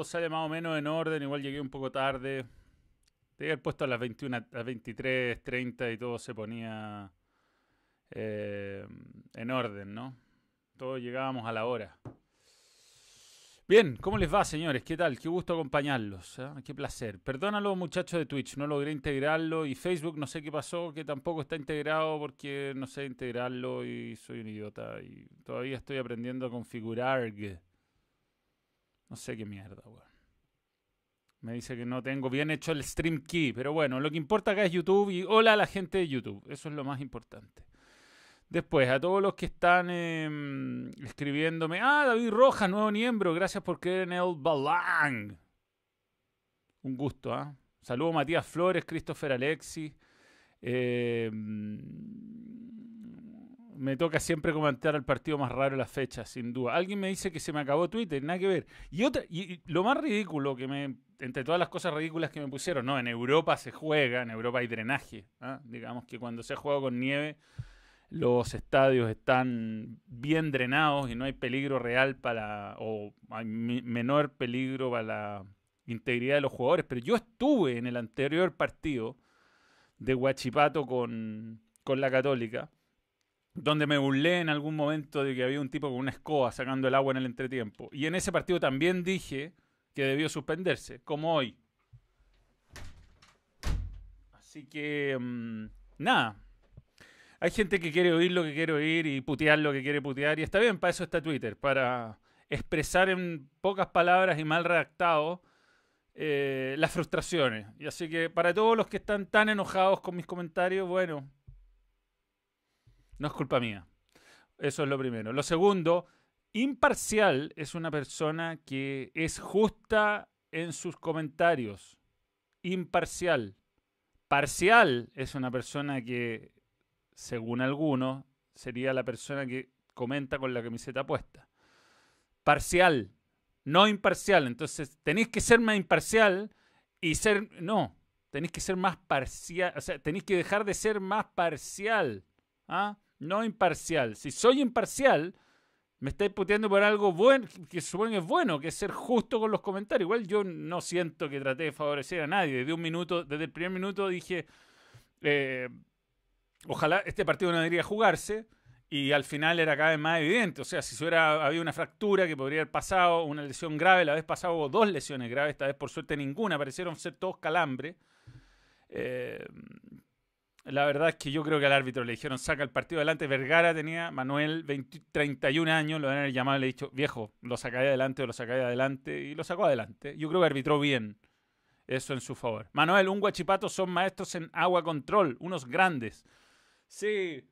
todo sale más o menos en orden. Igual llegué un poco tarde. Debí haber puesto a las 21, a las 23.30 y todo se ponía eh, en orden, ¿no? Todos llegábamos a la hora. Bien, ¿cómo les va, señores? ¿Qué tal? Qué gusto acompañarlos. ¿eh? Qué placer. Perdónalo, muchachos de Twitch, no logré integrarlo. Y Facebook, no sé qué pasó, que tampoco está integrado porque no sé integrarlo y soy un idiota. Y todavía estoy aprendiendo a configurar. No sé qué mierda, weón. Me dice que no tengo bien hecho el stream key, pero bueno, lo que importa acá es YouTube y hola a la gente de YouTube. Eso es lo más importante. Después, a todos los que están em, escribiéndome, ah, David Rojas, nuevo miembro, gracias por creer en el Balang. Un gusto, ¿ah? Saludos Matías Flores, Christopher Alexis. Em, me toca siempre comentar el partido más raro la fecha, sin duda. Alguien me dice que se me acabó Twitter, nada que ver. Y, otra, y lo más ridículo que me, entre todas las cosas ridículas que me pusieron, no, en Europa se juega, en Europa hay drenaje. ¿ah? Digamos que cuando se juega con nieve los estadios están bien drenados y no hay peligro real para, o hay menor peligro para la integridad de los jugadores. Pero yo estuve en el anterior partido de Huachipato con, con la Católica, donde me burlé en algún momento de que había un tipo con una escoba sacando el agua en el entretiempo. Y en ese partido también dije que debió suspenderse, como hoy. Así que, mm, nada, hay gente que quiere oír lo que quiere oír y putear lo que quiere putear. Y está bien, para eso está Twitter, para expresar en pocas palabras y mal redactado eh, las frustraciones. Y así que para todos los que están tan enojados con mis comentarios, bueno, no es culpa mía. Eso es lo primero. Lo segundo, imparcial es una persona que es justa en sus comentarios. Imparcial. Parcial es una persona que según algunos, sería la persona que comenta con la camiseta puesta. Parcial, no imparcial. Entonces, tenéis que ser más imparcial y ser. No, tenéis que ser más parcial. O sea, tenéis que dejar de ser más parcial. ¿ah? No imparcial. Si soy imparcial, me estáis puteando por algo bueno, que supongo es bueno, que es ser justo con los comentarios. Igual yo no siento que traté de favorecer a nadie. Desde un minuto, desde el primer minuto dije. Eh, ojalá este partido no debería jugarse y al final era cada vez más evidente. O sea, si hubiera había una fractura que podría haber pasado, una lesión grave, la vez pasada hubo dos lesiones graves, esta vez por suerte ninguna, parecieron ser todos calambres. Eh, la verdad es que yo creo que al árbitro le dijeron saca el partido adelante. Vergara tenía, Manuel, 31 años, lo habían llamado y le dicho, viejo, lo sacáis adelante o lo sacáis adelante, y lo sacó adelante. Yo creo que arbitró bien eso en su favor. Manuel, un guachipato son maestros en agua control, unos grandes. Sí.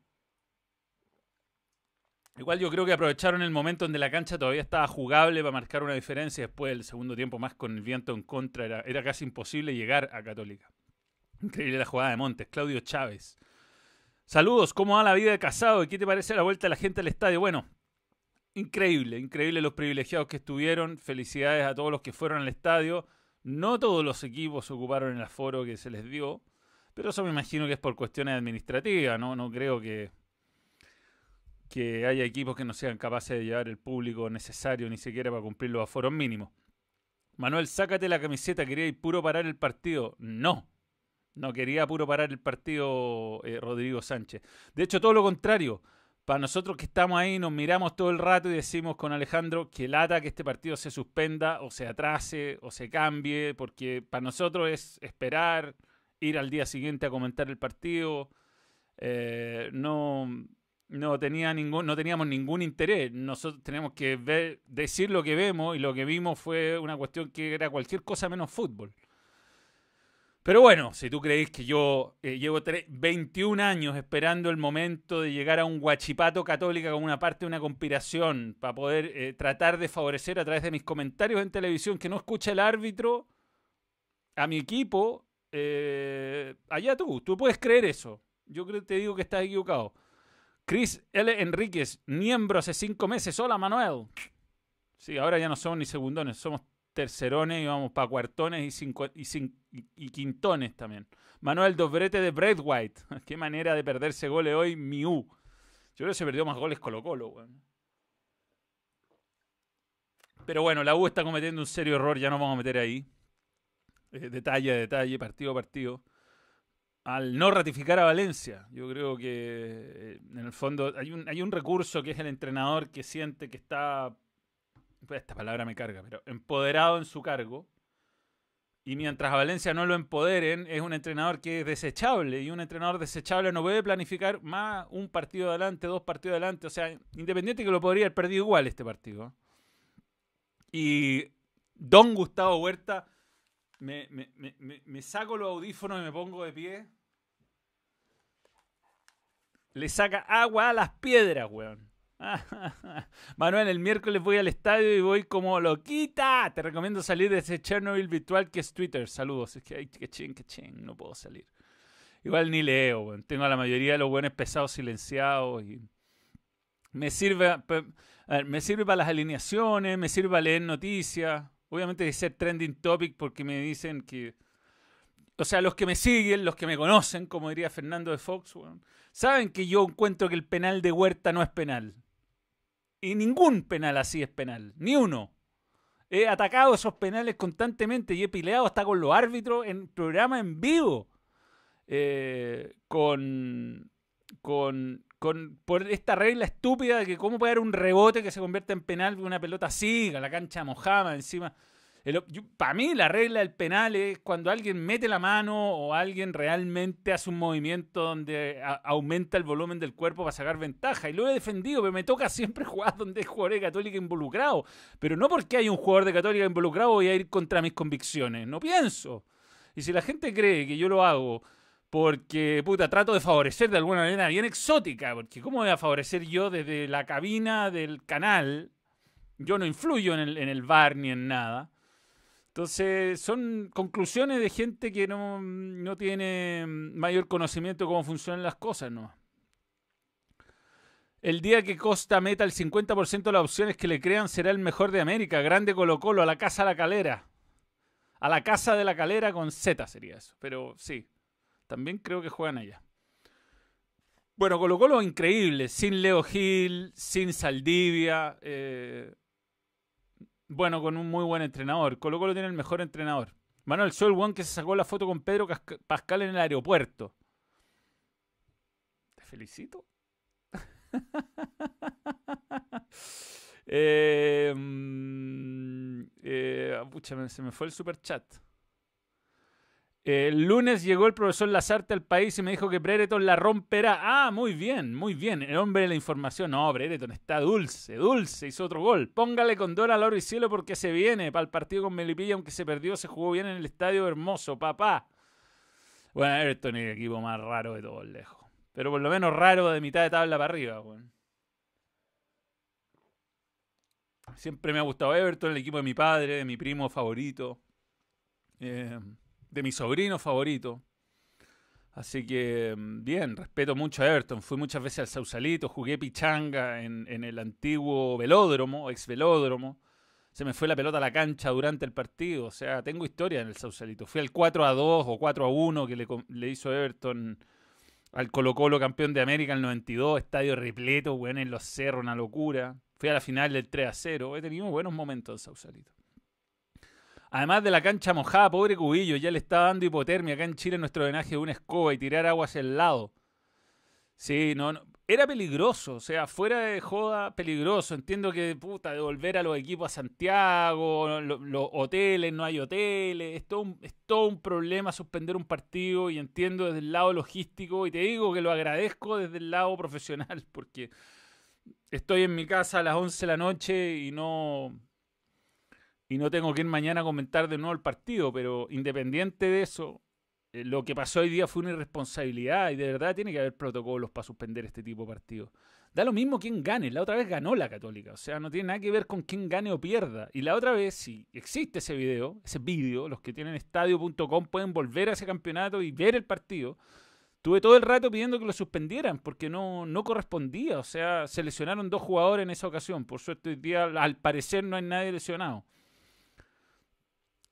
Igual yo creo que aprovecharon el momento donde la cancha todavía estaba jugable para marcar una diferencia. Después del segundo tiempo, más con el viento en contra, era, era casi imposible llegar a Católica. Increíble la jugada de Montes. Claudio Chávez. Saludos, ¿cómo va la vida de casado? ¿Y qué te parece la vuelta de la gente al estadio? Bueno, increíble, increíble los privilegiados que estuvieron. Felicidades a todos los que fueron al estadio. No todos los equipos ocuparon el aforo que se les dio. Pero eso me imagino que es por cuestiones administrativas, ¿no? No creo que, que haya equipos que no sean capaces de llevar el público necesario ni siquiera para cumplir los aforos mínimos. Manuel, sácate la camiseta, quería ir puro parar el partido. No, no quería puro parar el partido eh, Rodrigo Sánchez. De hecho, todo lo contrario. Para nosotros que estamos ahí, nos miramos todo el rato y decimos con Alejandro que lata que este partido se suspenda o se atrase o se cambie, porque para nosotros es esperar, ir al día siguiente a comentar el partido. Eh, no, no, tenía ningún, no teníamos ningún interés. Nosotros tenemos que ver, decir lo que vemos y lo que vimos fue una cuestión que era cualquier cosa menos fútbol. Pero bueno, si tú creéis que yo eh, llevo 21 años esperando el momento de llegar a un guachipato católica como una parte de una conspiración para poder eh, tratar de favorecer a través de mis comentarios en televisión que no escucha el árbitro a mi equipo, eh, allá tú, tú puedes creer eso. Yo te digo que estás equivocado. Chris L. Enríquez, miembro hace cinco meses. Hola, Manuel. Sí, ahora ya no somos ni segundones, somos tercerones y vamos para cuartones y, cinco, y, quintones también. Manuel Dobrete de White. Qué manera de perderse goles hoy, Miu. Yo creo que se perdió más goles Colo Colo, Pero bueno, la U está cometiendo un serio error, ya nos vamos a meter ahí. Eh, detalle a detalle, partido a partido. Al no ratificar a Valencia, yo creo que eh, en el fondo hay un, hay un recurso que es el entrenador que siente que está, pues, esta palabra me carga, pero empoderado en su cargo. Y mientras a Valencia no lo empoderen, es un entrenador que es desechable. Y un entrenador desechable no puede planificar más un partido adelante, dos partidos adelante. O sea, independiente que lo podría haber perdido igual este partido. Y Don Gustavo Huerta, me, me, saco los audífonos y me pongo de pie. Le saca agua a las piedras, weón. Manuel, el miércoles voy al estadio y voy como loquita. Te recomiendo salir de ese Chernobyl virtual que es Twitter. Saludos. Es que, ay, que ching, que ching, no puedo salir. Igual ni leo. Tengo a la mayoría de los buenos pesados silenciados y me sirve, me sirve para las alineaciones, me sirve para leer noticias. Obviamente de ser trending topic porque me dicen que... O sea, los que me siguen, los que me conocen, como diría Fernando de Fox, saben que yo encuentro que el penal de Huerta no es penal. Y ningún penal así es penal, ni uno. He atacado esos penales constantemente y he peleado hasta con los árbitros en programa en vivo. Eh, con, con con, por esta regla estúpida de que cómo puede haber un rebote que se convierte en penal una pelota así, a la cancha mojada encima. Para mí la regla del penal es cuando alguien mete la mano o alguien realmente hace un movimiento donde aumenta el volumen del cuerpo para sacar ventaja. Y lo he defendido, pero me toca siempre jugar donde hay jugadores de Católica involucrado. Pero no porque hay un jugador de Católica involucrado voy a ir contra mis convicciones. No pienso. Y si la gente cree que yo lo hago porque, puta, trato de favorecer de alguna manera bien exótica, porque ¿cómo voy a favorecer yo desde la cabina del canal? Yo no influyo en el, en el bar ni en nada. Entonces, son conclusiones de gente que no, no tiene mayor conocimiento de cómo funcionan las cosas, ¿no? El día que Costa meta el 50% de las opciones que le crean será el mejor de América. Grande Colo Colo, a la casa de la calera. A la casa de la calera con Z sería eso. Pero sí, también creo que juegan allá. Bueno, Colo Colo increíble, sin Leo Gil, sin Saldivia. Eh, bueno, con un muy buen entrenador. Colo Colo tiene el mejor entrenador. Manuel, el one que se sacó la foto con Pedro Pascal en el aeropuerto. Te felicito. eh, mm, eh, se me fue el super chat. El lunes llegó el profesor Lazarte al país y me dijo que Brereton la romperá. Ah, muy bien, muy bien. El hombre de la información. No, Brereton está dulce, dulce. Hizo otro gol. Póngale con Dora al oro y cielo porque se viene. Para el partido con Melipilla, aunque se perdió, se jugó bien en el estadio hermoso, papá. Bueno, Everton es el equipo más raro de todos lejos. Pero por lo menos raro de mitad de tabla para arriba, Siempre me ha gustado Everton, el equipo de mi padre, de mi primo favorito. Eh, de mi sobrino favorito. Así que, mm, bien, respeto mucho a Everton. Fui muchas veces al Sausalito, jugué pichanga en, en el antiguo velódromo, ex velódromo. Se me fue la pelota a la cancha durante el partido. O sea, tengo historia en el Sausalito. Fui al 4 a 2 o 4 a 1 que le, le hizo Everton al Colo Colo campeón de América en el 92, estadio repleto, bueno, en los cerros, una locura. Fui a la final del 3 a 0. He tenido buenos momentos en Sausalito. Además de la cancha mojada, pobre Cubillo, ya le está dando hipotermia acá en Chile nuestro drenaje de una escoba y tirar agua hacia el lado. Sí, no, no, era peligroso, o sea, fuera de joda, peligroso. Entiendo que, puta, devolver a los equipos a Santiago, los hoteles, no hay hoteles, es todo, un, es todo un problema suspender un partido y entiendo desde el lado logístico y te digo que lo agradezco desde el lado profesional porque estoy en mi casa a las 11 de la noche y no, y no tengo que ir mañana a comentar de nuevo el partido, pero independiente de eso, eh, lo que pasó hoy día fue una irresponsabilidad y de verdad tiene que haber protocolos para suspender este tipo de partidos. Da lo mismo quién gane, la otra vez ganó la Católica, o sea, no tiene nada que ver con quién gane o pierda. Y la otra vez, si existe ese video, ese vídeo, los que tienen estadio.com pueden volver a ese campeonato y ver el partido. Tuve todo el rato pidiendo que lo suspendieran porque no, no correspondía, o sea, se lesionaron dos jugadores en esa ocasión. Por suerte hoy día, al parecer, no hay nadie lesionado.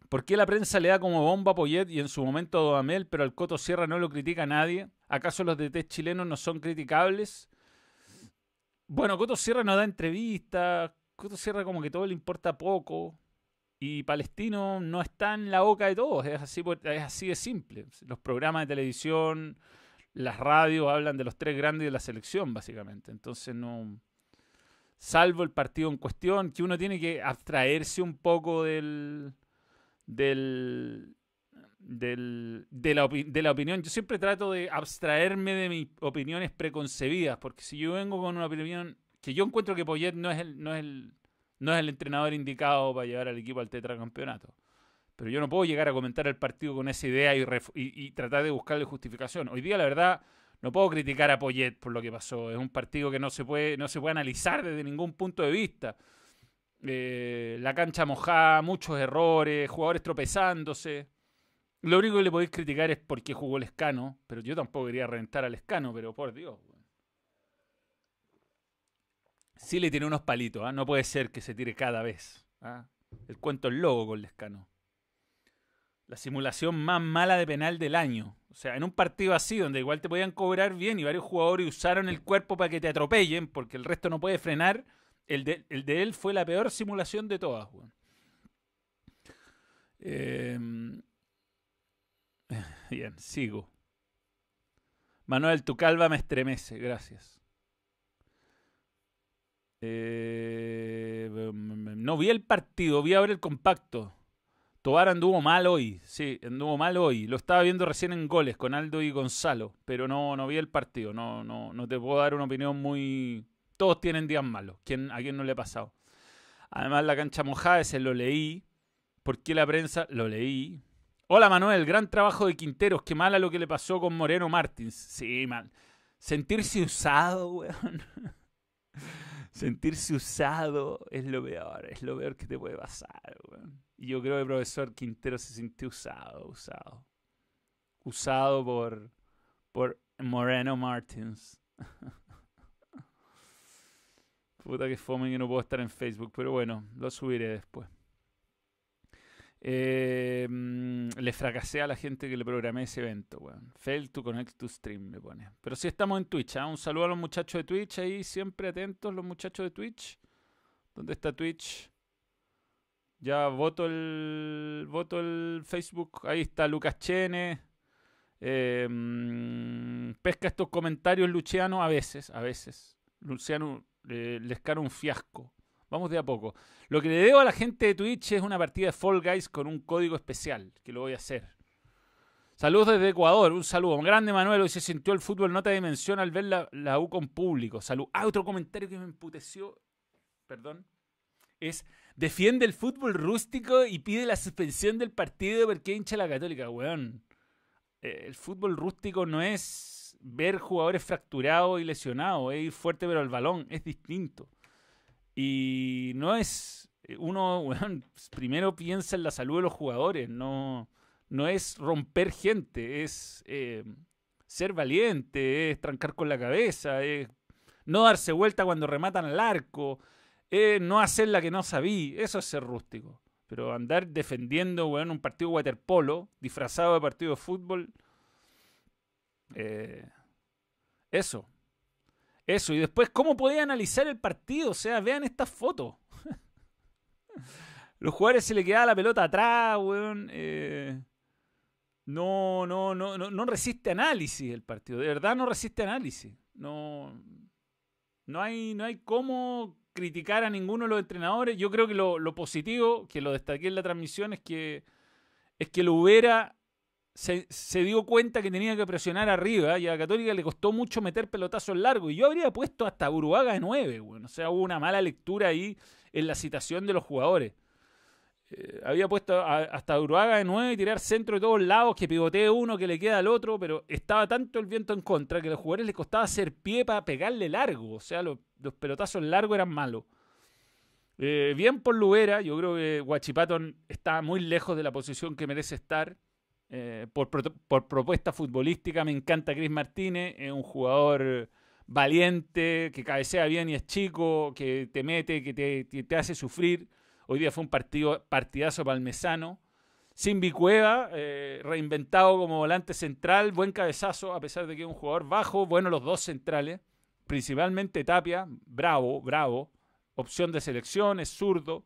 ¿Por qué la prensa le da como bomba a Poyet y en su momento a Dodamel, pero al Coto Sierra no lo critica nadie? ¿Acaso los DT chilenos no son criticables? Bueno, Coto Sierra no da entrevistas, Coto Sierra como que todo le importa poco. Y Palestino no está en la boca de todos, es así, es así de simple. Los programas de televisión, las radios hablan de los tres grandes de la selección, básicamente. Entonces no... Salvo el partido en cuestión, que uno tiene que abstraerse un poco del... del del, de, la de, la opinión. Yo siempre trato de abstraerme de mis opiniones preconcebidas, porque si yo vengo con una opinión que yo encuentro que Poyet no es el, no es el, no es el entrenador indicado para llevar al equipo al tetracampeonato. Pero yo no puedo llegar a comentar el partido con esa idea y, y, tratar de buscarle justificación. Hoy día, la verdad, no puedo criticar a Poyet por lo que pasó. Es un partido que no se puede, no se puede analizar desde ningún punto de vista. Eh, la cancha mojada, muchos errores, jugadores tropezándose. Lo único que le podéis criticar es porque jugó el escano, pero yo tampoco quería reventar al escano, pero por Dios. Sí le tiene unos palitos, ¿ah? no puede ser que se tire cada vez. ¿ah? El cuento es loco con Lescano. La simulación más mala de penal del año. O sea, en un partido así, donde igual te podían cobrar bien y varios jugadores usaron el cuerpo para que te atropellen, porque el resto no puede frenar, el de, él fue la peor simulación de todas. Eh, Bien, sigo. Manuel, tu calva me estremece, gracias. Eh, no vi el partido, vi a ver el compacto. Tobar anduvo mal hoy, sí, anduvo mal hoy. Lo estaba viendo recién en goles con Aldo y Gonzalo, pero no, no vi el partido. No, no, no te puedo dar una opinión muy. Todos tienen días malos. ¿Quién, ¿A quién no le ha pasado? Además, la cancha mojada, ese lo leí. ¿Por qué la prensa? Lo leí. Hola Manuel, gran trabajo de Quinteros. Qué mala lo que le pasó con Moreno Martins. Sí, mal. Sentirse usado, weón. Sentirse usado es lo peor, es lo peor que te puede pasar, weón. Y yo creo que el profesor Quintero se sintió usado, usado. Usado por, por Moreno Martins. Puta que fome que no puedo estar en Facebook, pero bueno, lo subiré después. Eh, mm, le fracasé a la gente que le programé ese evento, weón. Fail to connect to stream, me pone. Pero sí estamos en Twitch, ¿ah? Un saludo a los muchachos de Twitch ahí, siempre atentos los muchachos de Twitch. ¿Dónde está Twitch? Ya voto el voto el Facebook. Ahí está Lucas Chene. Eh, mm, pesca estos comentarios Luciano a veces, a veces. Luciano les cara un fiasco. Vamos de a poco. Lo que le debo a la gente de Twitch es una partida de Fall Guys con un código especial, que lo voy a hacer. Saludos desde Ecuador, un saludo. Un grande Manuel, hoy se sintió el fútbol nota dimensión al ver la, U con público. Salud. Ah, otro comentario que me emputeció, perdón, es defiende el fútbol rústico y pide la suspensión del partido porque hincha la católica, weón. Eh, el fútbol rústico no es ver jugadores fracturados y lesionados, es ir fuerte pero el balón, es distinto. Y no es. Uno, primero piensa en la salud de los jugadores, no, no es romper gente, es eh, ser valiente, es trancar con la cabeza, es no darse vuelta cuando rematan al arco, es no hacer la que no sabí, eso es ser rústico. Pero andar defendiendo bueno, un partido de waterpolo disfrazado de partido de fútbol, eh, eso, eso, y después, ¿cómo podía analizar el partido? O sea, vean estas fotos. Los jugadores se le quedaba la pelota atrás, weón. Eh, no, no, no, no, no resiste análisis el partido. De verdad no resiste análisis. No, no hay, no hay cómo criticar a ninguno de los entrenadores. Yo creo que lo, lo positivo, que lo destaqué en la transmisión, es que es que lo hubiera se, dio cuenta que tenía que presionar arriba y a Católica le costó mucho meter pelotazos largos. Y yo habría puesto hasta Uruguaga de 9, bueno. O sea, hubo una mala lectura ahí en la citación de los jugadores. Eh, había puesto hasta Uruguaga de 9 y tirar centro de todos lados, que pivotee uno, que le queda al otro, pero estaba tanto el viento en contra que a los jugadores les costaba hacer pie para pegarle largo. O sea, los, pelotazos largos eran malos. Eh, bien por Lubera, yo creo que Guachipato está muy lejos de la posición que merece estar. Eh, por, propuesta futbolística me encanta Chris Martínez, es un jugador valiente, que cabecea bien y es chico, que te mete, que te, hace sufrir. Hoy día fue un partido, partidazo palmesano. Sin Cueva, eh, reinventado como volante central, buen cabezazo, a pesar de que es un jugador bajo, bueno los dos centrales, principalmente Tapia, bravo, bravo, opción de selección, es zurdo.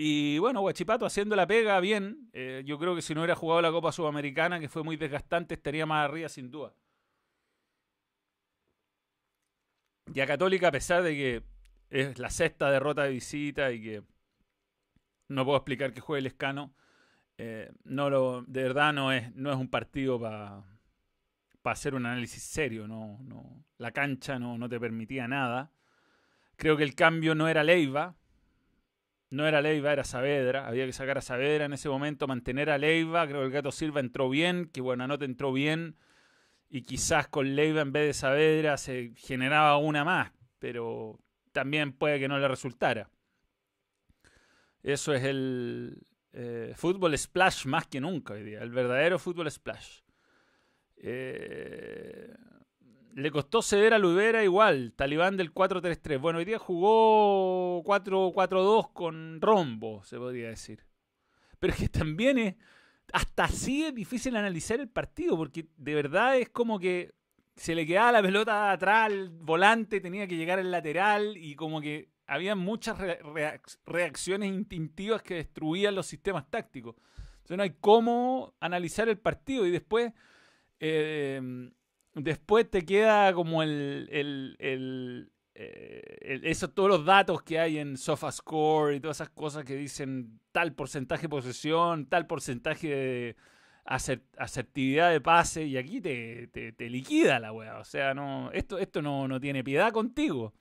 Y bueno, Guachipato haciendo la pega bien. Eh, yo creo que si no hubiera jugado la Copa Sudamericana, que fue muy desgastante, estaría más arriba sin duda. Y a Católica, a pesar de que es la sexta derrota de visita y que no puedo explicar que juegue el escano, eh, no lo, de verdad no es, no es un partido para hacer un análisis serio. No, no, la cancha no, no te permitía nada. Creo que el cambio no era Leiva. No era Leiva, era Saavedra. Había que sacar a Saavedra en ese momento, mantener a Leiva. Creo que el Gato Silva entró bien, que Buenanote entró bien. Y quizás con Leiva en vez de Saavedra se generaba una más. Pero también puede que no le resultara. Eso es el eh, fútbol splash más que nunca hoy día. El verdadero fútbol splash. Eh, le costó ceder a Lubera igual, talibán del 4-3-3. Bueno, hoy día jugó 4-4-2 con rombo, se podría decir. Pero es que también es, hasta así es difícil analizar el partido, porque de verdad es como que se le quedaba la pelota atrás al volante, tenía que llegar al lateral y como que había muchas reacciones instintivas que destruían los sistemas tácticos. Entonces no hay cómo analizar el partido y después eh, después te queda como el, el, eh, todos los datos que hay en SofaScore y todas esas cosas que dicen tal porcentaje de posesión, tal porcentaje de asertividad de pase, y aquí te, te, liquida la weá. O sea, no, esto, esto no, no tiene piedad contigo.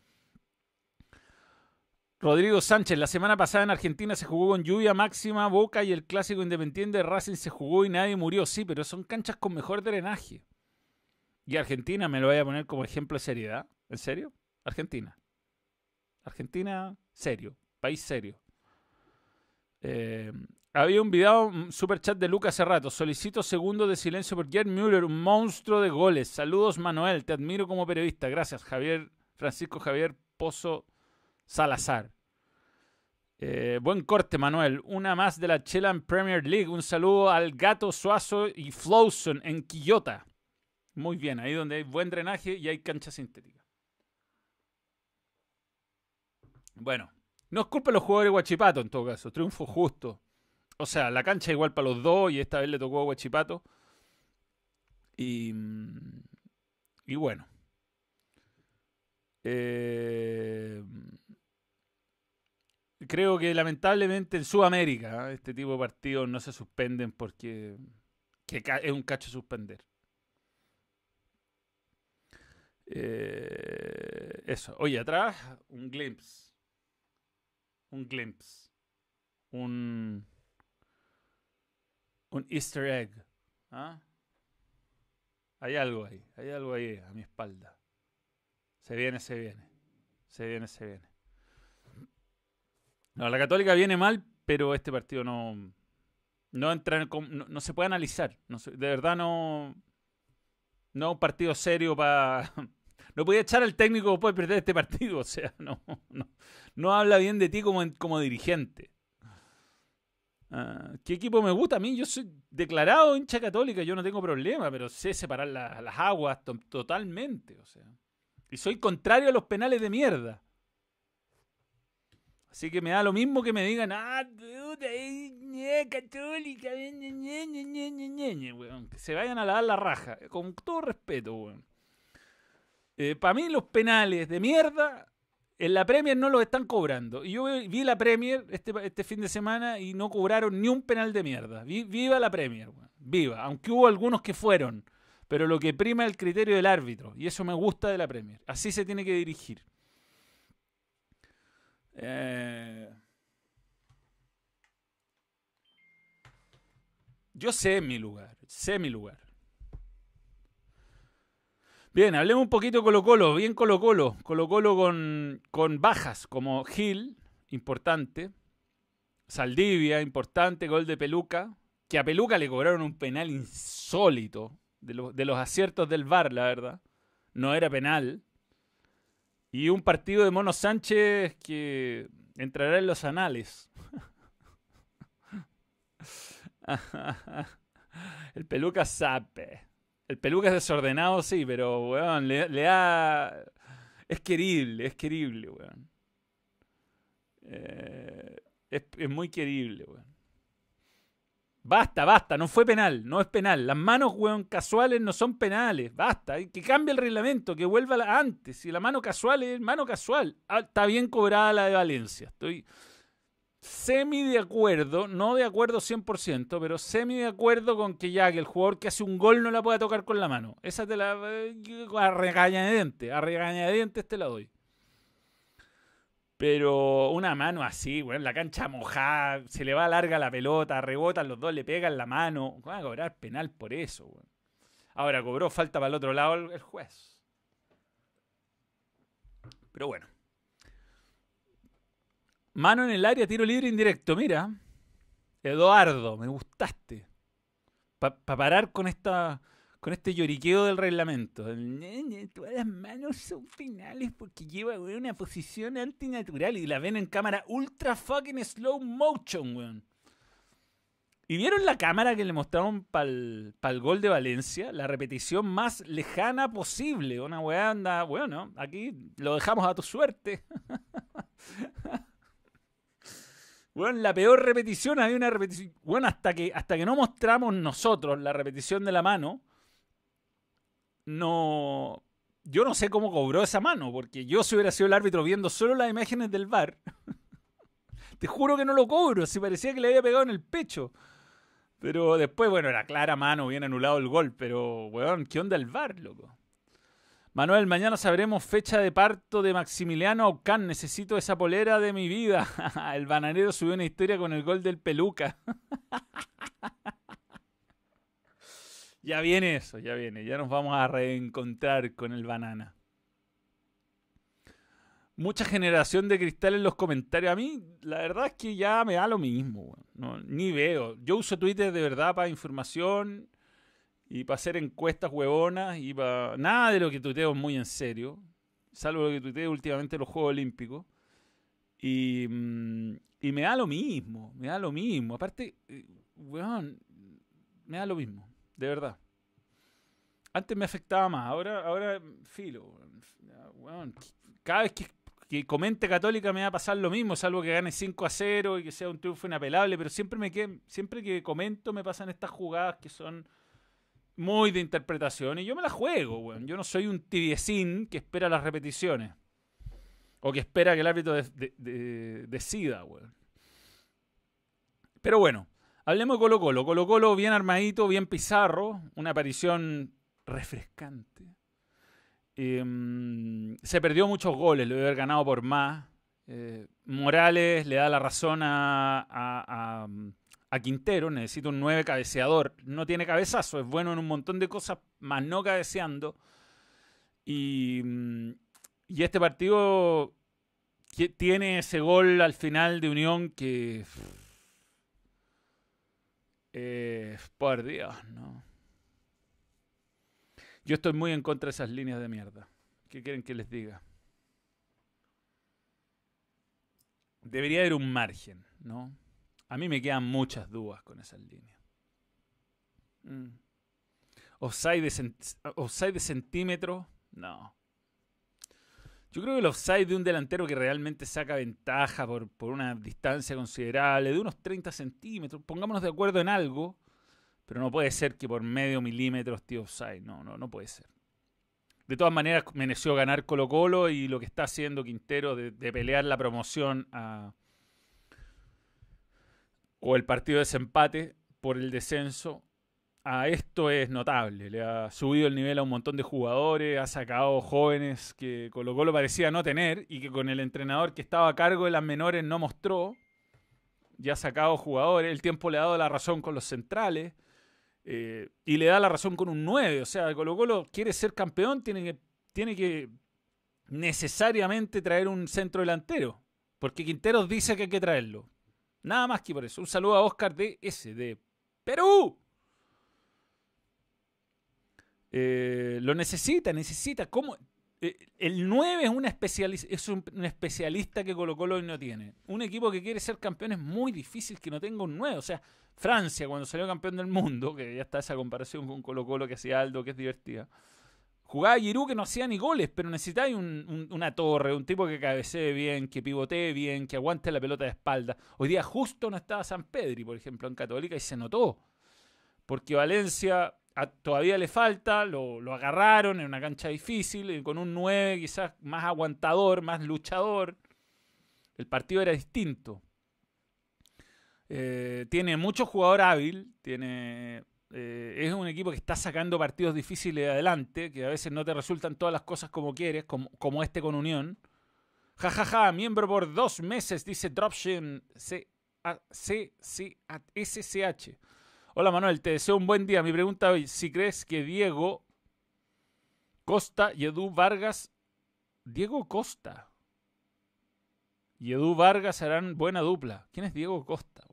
Rodrigo Sánchez, la semana pasada en Argentina se jugó con lluvia máxima, Boca y el clásico independiente de Racing se jugó y nadie murió. Sí, pero son canchas con mejor drenaje. Y Argentina me lo voy a poner como ejemplo de seriedad. ¿En serio? Argentina. Argentina, serio. País serio. Eh, había un video, un super chat de Lucas hace rato. Solicito segundo de silencio por Gerd Müller, un monstruo de goles. Saludos, Manuel. Te admiro como periodista. Gracias, Javier, Francisco Javier Pozo Salazar. Eh, buen corte, Manuel. Una más de la Chelan Premier League. Un saludo al Gato Suazo y Flowson en Quillota. Muy bien, ahí donde hay buen drenaje y hay cancha sintética. Bueno, no es culpa de los jugadores de Guachipato en todo caso. Triunfo justo. O sea, la cancha igual para los dos y esta vez le tocó a Guachipato. Y, y bueno. Eh, creo que lamentablemente en Sudamérica ¿eh? este tipo de partidos no se suspenden porque es un cacho suspender. Eh, eso. Oye, atrás, un glimpse. Un glimpse. Un. Un easter egg. ¿Ah? Hay algo ahí. Hay algo ahí a mi espalda. Se viene, se viene. Se viene, se viene. No, la Católica viene mal, pero este partido no. No entra no, se puede analizar. de verdad no. No un partido serio para. No podía echar al técnico después de perder este partido. O sea, no, no, no habla bien de ti como, como dirigente. Ah, ¿Qué equipo me gusta? A mí yo soy declarado hincha católica, yo no tengo problema, pero sé separar las aguas totalmente. O sea. Y soy contrario a los penales de mierda. Así que me da lo mismo que me digan, ah, puta, católica, que se vayan a lavar la raja, con todo respeto, weón. Eh, Para mí los penales de mierda en la Premier no los están cobrando. Y yo vi la Premier este, este fin de semana y no cobraron ni un penal de mierda. viva la Premier, viva. Aunque hubo algunos que fueron. Pero lo que prima es el criterio del árbitro. Y eso me gusta de la Premier. Así se tiene que dirigir. Eh, yo sé mi lugar, sé mi lugar. Bien, hablemos un poquito de Colo Colo, bien Colo Colo. Colo Colo con, con bajas como Gil, importante. Saldivia, importante, gol de Peluca. Que a Peluca le cobraron un penal insólito de, de los aciertos del VAR, la verdad. No era penal. Y un partido de Mono Sánchez que entrará en los anales. El peluca sape. El peluca es desordenado, sí, pero, weón, le, da... Es querible, es querible, weón. Eh, es, es muy querible, weón. Basta, basta, no fue penal, no es penal. Las manos, weón, casuales no son penales. Basta, que cambie el reglamento, que vuelva antes. Si la mano casual es mano casual. Ah, está bien cobrada la de Valencia. Estoy semi de acuerdo, no de acuerdo 100%, pero semi de acuerdo con que ya que el jugador que hace un gol no la pueda tocar con la mano. Esa te la... Eh, a regañadientes, a regañadientes te la doy. Pero una mano así, weón, la cancha mojada, se le va larga la pelota, rebotan los dos, le pegan la mano. Van a cobrar penal por eso, weón. Ahora cobró falta para el otro lado el, juez. Pero bueno. Mano en el área, tiro libre indirecto. Mira, Eduardo, me gustaste. Para parar con esta con este lloriqueo del reglamento. Todas las manos son finales porque lleva una posición antinatural y la ven en cámara ultra fucking slow motion, weón. ¿Y vieron la cámara que le mostraron para el gol de Valencia? La repetición más lejana posible. Una weá anda, bueno, aquí lo dejamos a tu suerte. Bueno, la peor repetición había una repetición. Bueno, hasta que, hasta que no mostramos nosotros la repetición de la mano, no. Yo no sé cómo cobró esa mano, porque yo si hubiera sido el árbitro viendo solo las imágenes del bar, te juro que no lo cobro, si parecía que le había pegado en el pecho. Pero después, bueno, era clara mano, bien anulado el gol, pero, weón, ¿qué onda el bar, loco? Manuel, mañana sabremos fecha de parto de Maximiliano Aucán. Necesito esa polera de mi vida. el bananero subió una historia con el gol del peluca. Ya viene eso, ya viene. Ya nos vamos a reencontrar con el banana. Mucha generación de cristal en los comentarios. A mí, la verdad es que ya me da lo mismo. No, ni veo. Yo uso Twitter de verdad para información y para hacer encuestas huevonas y para. Nada de lo que tuiteo es muy en serio. Salvo lo que tuiteo últimamente en los Juegos Olímpicos. Y, mm, y me da lo mismo. Me da lo mismo. Aparte, eh, weón, me da lo mismo. De verdad. Antes me afectaba más, ahora, ahora filo. cada vez que, comente Católica me va a pasar lo mismo, salvo que gane 5 a 0 y que sea un triunfo inapelable, pero siempre, me siempre que comento me pasan estas jugadas que son muy de interpretación y yo me las juego, weón. Yo no soy un tibiecín que espera las repeticiones. O que espera que el árbitro decida, weón. Pero bueno, Hablemos de Colo Colo. Colo Colo bien armadito, bien pizarro. Una aparición refrescante. Em, se perdió muchos goles, lo debe haber ganado por más. Eh, Morales le da la razón a, Quintero, necesita un 9 cabeceador. No tiene cabezazo, es bueno en un montón de cosas, más no cabeceando. Y, mm, y este partido tiene ese gol al final de Unión que eh, por Dios, no. Yo estoy muy en contra de esas líneas de mierda. ¿Qué quieren que les diga? Debería haber un margen, ¿no? A mí me quedan muchas dudas con esas líneas. Mm. Offside de, de centímetro, no. Yo creo que el offside de un delantero que realmente saca ventaja por, una distancia considerable, de unos 30 centímetros, pongámonos de acuerdo en algo, pero no puede ser que por medio milímetro esté offside, no, no, no puede ser. De todas maneras, mereció ganar Colo Colo y lo que está haciendo Quintero de, de pelear la promoción a, o el partido de desempate por el descenso a esto es notable. Le ha subido el nivel a un montón de jugadores, ha sacado jóvenes que Colo Colo parecía no tener y que con el entrenador que estaba a cargo de las menores no mostró. Ya ha sacado jugadores, el tiempo le ha dado la razón con los centrales eh, y le da la razón con un 9. O sea, Colo Colo quiere ser campeón, tiene que, tiene que necesariamente traer un centro delantero. Porque Quinteros dice que hay que traerlo. Nada más que por eso. Un saludo a Oscar de S, de Perú. Eh, lo necesita, necesita. ¿Cómo? Eh, el 9 es, una es un, especialista que Colo Colo no tiene. Un equipo que quiere ser campeón es muy difícil que no tenga un 9. O sea, Francia, cuando salió campeón del mundo, que ya está esa comparación con Colo Colo que hacía Aldo, que es divertida. Jugaba Giroud que no hacía ni goles, pero necesitáis una torre, un tipo que cabecee bien, que pivotee bien, que aguante la pelota de espalda. Hoy día justo no estaba San Pedri, por ejemplo, en Católica, y se notó. Porque Valencia todavía le falta, lo, agarraron en una cancha difícil, con un 9 quizás más aguantador, más luchador. El partido era distinto. Eh, tiene mucho jugador hábil, tiene eh, es un equipo que está sacando partidos difíciles de adelante, que a veces no te resultan todas las cosas como quieres, como, este con Unión. Ja, ja, ja, miembro por dos meses, dice Dropshin SCH. Hola Manuel, te deseo un buen día. Mi pregunta hoy, si crees que Diego Costa y Edu Vargas... Diego Costa y Edu Vargas harán buena dupla. ¿Quién es Diego Costa?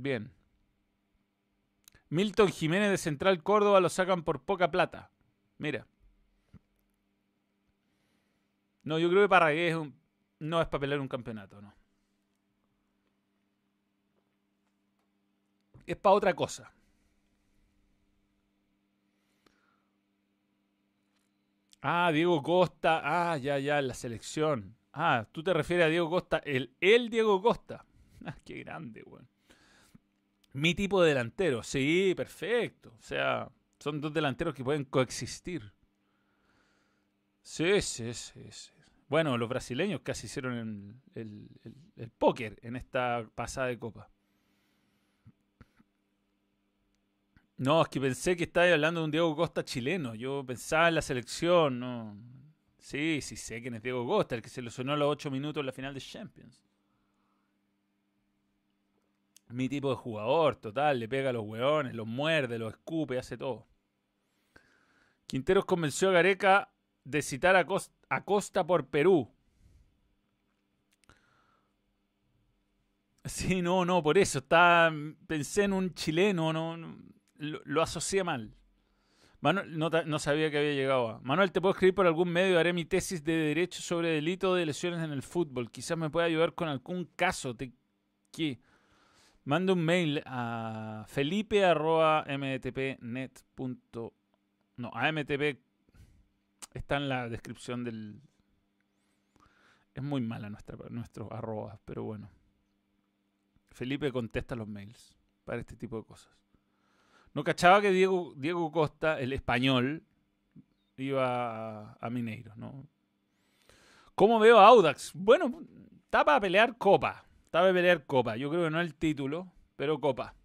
Bien. Milton Jiménez de Central Córdoba lo sacan por poca plata. Mira. No, yo creo que para es no es para pelear un campeonato, no. Es para otra cosa. Ah, Diego Costa. Ah, ya, ya, la selección. Ah, tú te refieres a Diego Costa, el, el Diego Costa. Ah, qué grande, weón. Mi tipo de delantero, sí, perfecto. O sea, son dos delanteros que pueden coexistir. Sí, sí, sí, sí. Bueno, los brasileños casi hicieron el, el, póker en esta pasada de copa. No, es que pensé que estaba hablando de un Diego Costa chileno. Yo pensaba en la selección, no. Sí, sí sé quién es Diego Costa, el que se lo sonó a los ocho minutos en la final de Champions mi tipo de jugador, total, le pega a los hueones, los muerde, los escupe, hace todo. Quinteros convenció a Gareca de citar a Costa, por Perú. Sí, no, no, por eso. Está, pensé en un chileno, no, lo, asocié mal. Manuel, no, no, sabía que había llegado a. Manuel, ¿te puedo escribir por algún medio? Haré mi tesis de derecho sobre delito de lesiones en el fútbol. Quizás me pueda ayudar con algún caso. Te, ¿Qué? Manda un mail a felipe.mtpnet. No, a mtp está en la descripción del... Es muy mala nuestra, nuestro arroba, pero bueno. Felipe contesta los mails para este tipo de cosas. No cachaba que Diego, Diego Costa, el español, iba a, Mineiro, ¿no? ¿Cómo veo a Audax? Bueno, está para pelear copa. Estaba a pelear Copa. Yo creo que no el título, pero Copa.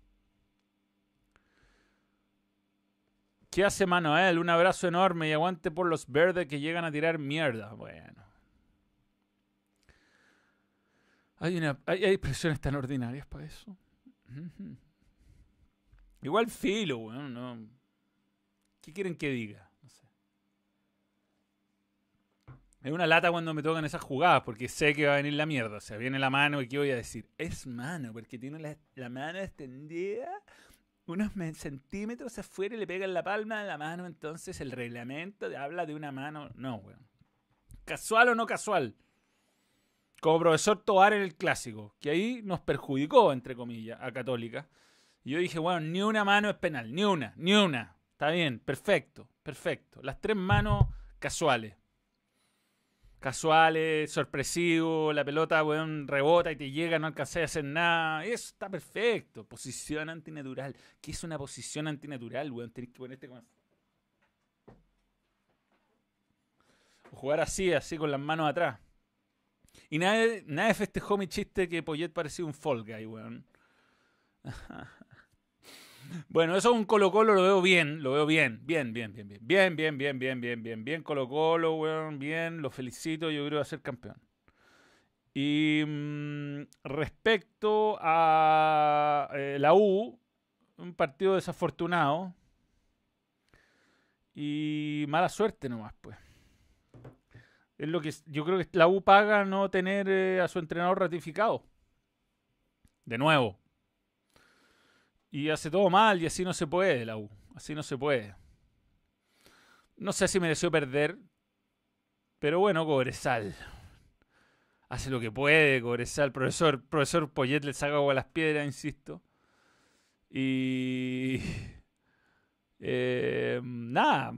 ¿Qué hace Manuel? Un abrazo enorme y aguante por los verdes que llegan a tirar mierda. Bueno. Hay, una, hay, expresiones tan ordinarias para eso. Igual filo, weón. no. ¿Qué quieren que diga? Es una lata cuando me tocan esas jugadas, porque sé que va a venir la mierda. O sea, viene la mano y ¿qué voy a decir? Es mano, porque tiene la, mano extendida unos centímetros afuera y le pega en la palma de la mano. Entonces el reglamento habla de una mano. No, weón. Casual o no casual. Como profesor Toar en el clásico, que ahí nos perjudicó, entre comillas, a Católica. Y yo dije, bueno, ni una mano es penal, ni una, ni una. Está bien, perfecto, perfecto. Las tres manos casuales casuales, sorpresivos, la pelota, weón, rebota y te llega, no alcanzas a hacer nada. Eso está perfecto. Posición antinatural. ¿Qué es una posición antinatural, weón? Tenés que ponerte como... O jugar así, así con las manos atrás. Y nadie, nadie festejó mi chiste que Poyet parecía un Fall Guy, weón. Bueno, eso es un Colo Colo, lo veo bien, lo veo bien, bien, bien, bien, bien, bien, bien, bien, bien, bien, bien, bien, Colo Colo, weón, bien, lo felicito, yo creo que va a ser campeón. Y respecto a la U, un partido desafortunado y mala suerte nomás, pues. Es lo que yo creo que la U paga no tener a su entrenador ratificado. De nuevo, y hace todo mal y así no se puede la U. Así no se puede. No sé si mereció perder. Pero bueno, Cobresal. Hace lo que puede, Cobresal. Profesor, profesor Poyet le saca agua a las piedras, insisto. Y. Eh, nada,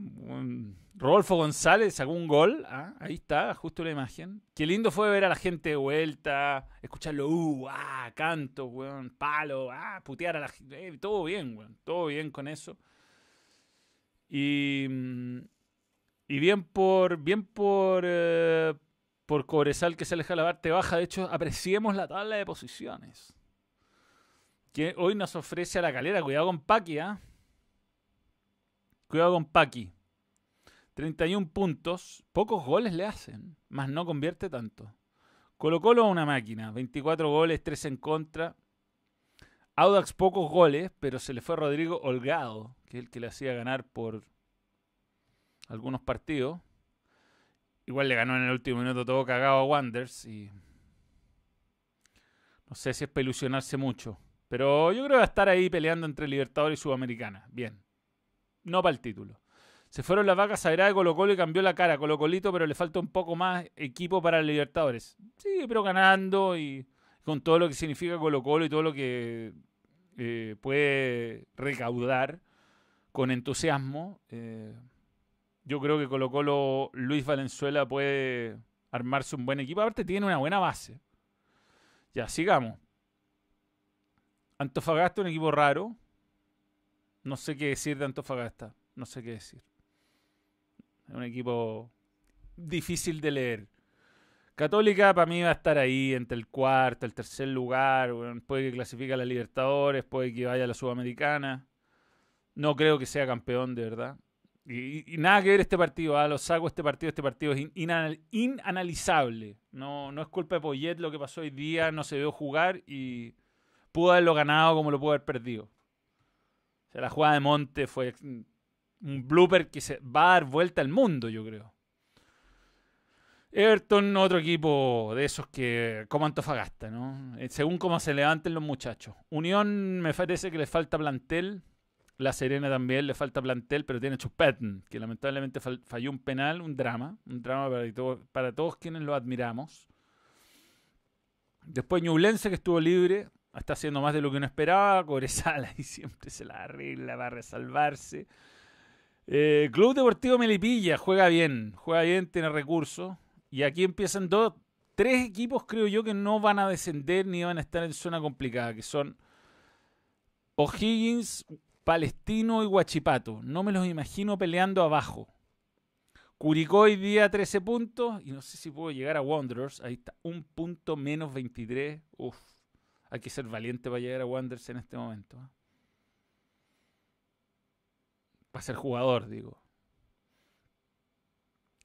Rodolfo González sacó un gol. ¿ah? ahí está, justo la imagen. Qué lindo fue ver a la gente de vuelta, escucharlo, uh, ah, canto, weón, palo, ah, putear a la gente. Eh, todo bien, weón, todo bien con eso. Y, mm, y bien por, bien por, eh, por Cobresal que se aleja la parte baja. De hecho, apreciemos la tabla de posiciones. Que hoy nos ofrece a la calera. Cuidado con Paqui, ¿ah? Cuidado con Paqui. 31 puntos. Pocos goles le hacen. Más no convierte tanto. Colo Colo a una máquina. 24 goles, 3 en contra. Audax pocos goles, pero se le fue Rodrigo Holgado, que es el que le hacía ganar por algunos partidos. Igual le ganó en el último minuto todo cagado a Wanders y no sé si es para ilusionarse mucho. Pero yo creo que va a estar ahí peleando entre Libertadores y Sudamericana. Bien. No para el título. Se fueron las vacas a de Colo Colo y cambió la cara Colo Colito, pero le falta un poco más equipo para Libertadores. Sí, pero ganando y con todo lo que significa Colo Colo y todo lo que eh, puede recaudar con entusiasmo. Eh, yo creo que Colo Colo Luis Valenzuela puede armarse un buen equipo. Aparte tiene una buena base. Ya, sigamos. Antofagasta, un equipo raro. No sé qué decir de Antofagasta. No sé qué decir. Un equipo difícil de leer. Católica para mí va a estar ahí entre el cuarto, el tercer lugar. puede que clasifique a la Libertadores, puede que vaya a la Sudamericana. No creo que sea campeón, de verdad. Y, nada que ver este partido, ¿ah? lo saco este partido, este partido es inanalizable. No, no es culpa de Poyet lo que pasó hoy día, no se vio jugar y pudo haberlo ganado como lo pudo haber perdido. O sea, la jugada de Monte fue un blooper que se va a dar vuelta al mundo, yo creo. Everton, otro equipo de esos que, como Antofagasta, ¿no? Eh, según cómo se levanten los muchachos. Unión me parece que le falta plantel. La Serena también le falta plantel, pero tiene Chupetn, que lamentablemente falló un penal, un drama. Un drama para, todos quienes lo admiramos. Después Ñublense, que estuvo libre, está haciendo más de lo que uno esperaba. Cobresala y siempre se la arregla para resalvarse. Eh, Club Deportivo Melipilla juega bien, juega bien, tiene recursos. Y aquí empiezan dos, tres equipos, creo yo, que no van a descender ni van a estar en zona complicada, que son O'Higgins, Palestino y Huachipato. No me los imagino peleando abajo. Curicó hoy día 13 puntos y no sé si puedo llegar a Wanderers. Ahí está, un punto menos 23. Uf, hay que ser valiente para llegar a Wanderers en este momento. Para ser jugador, digo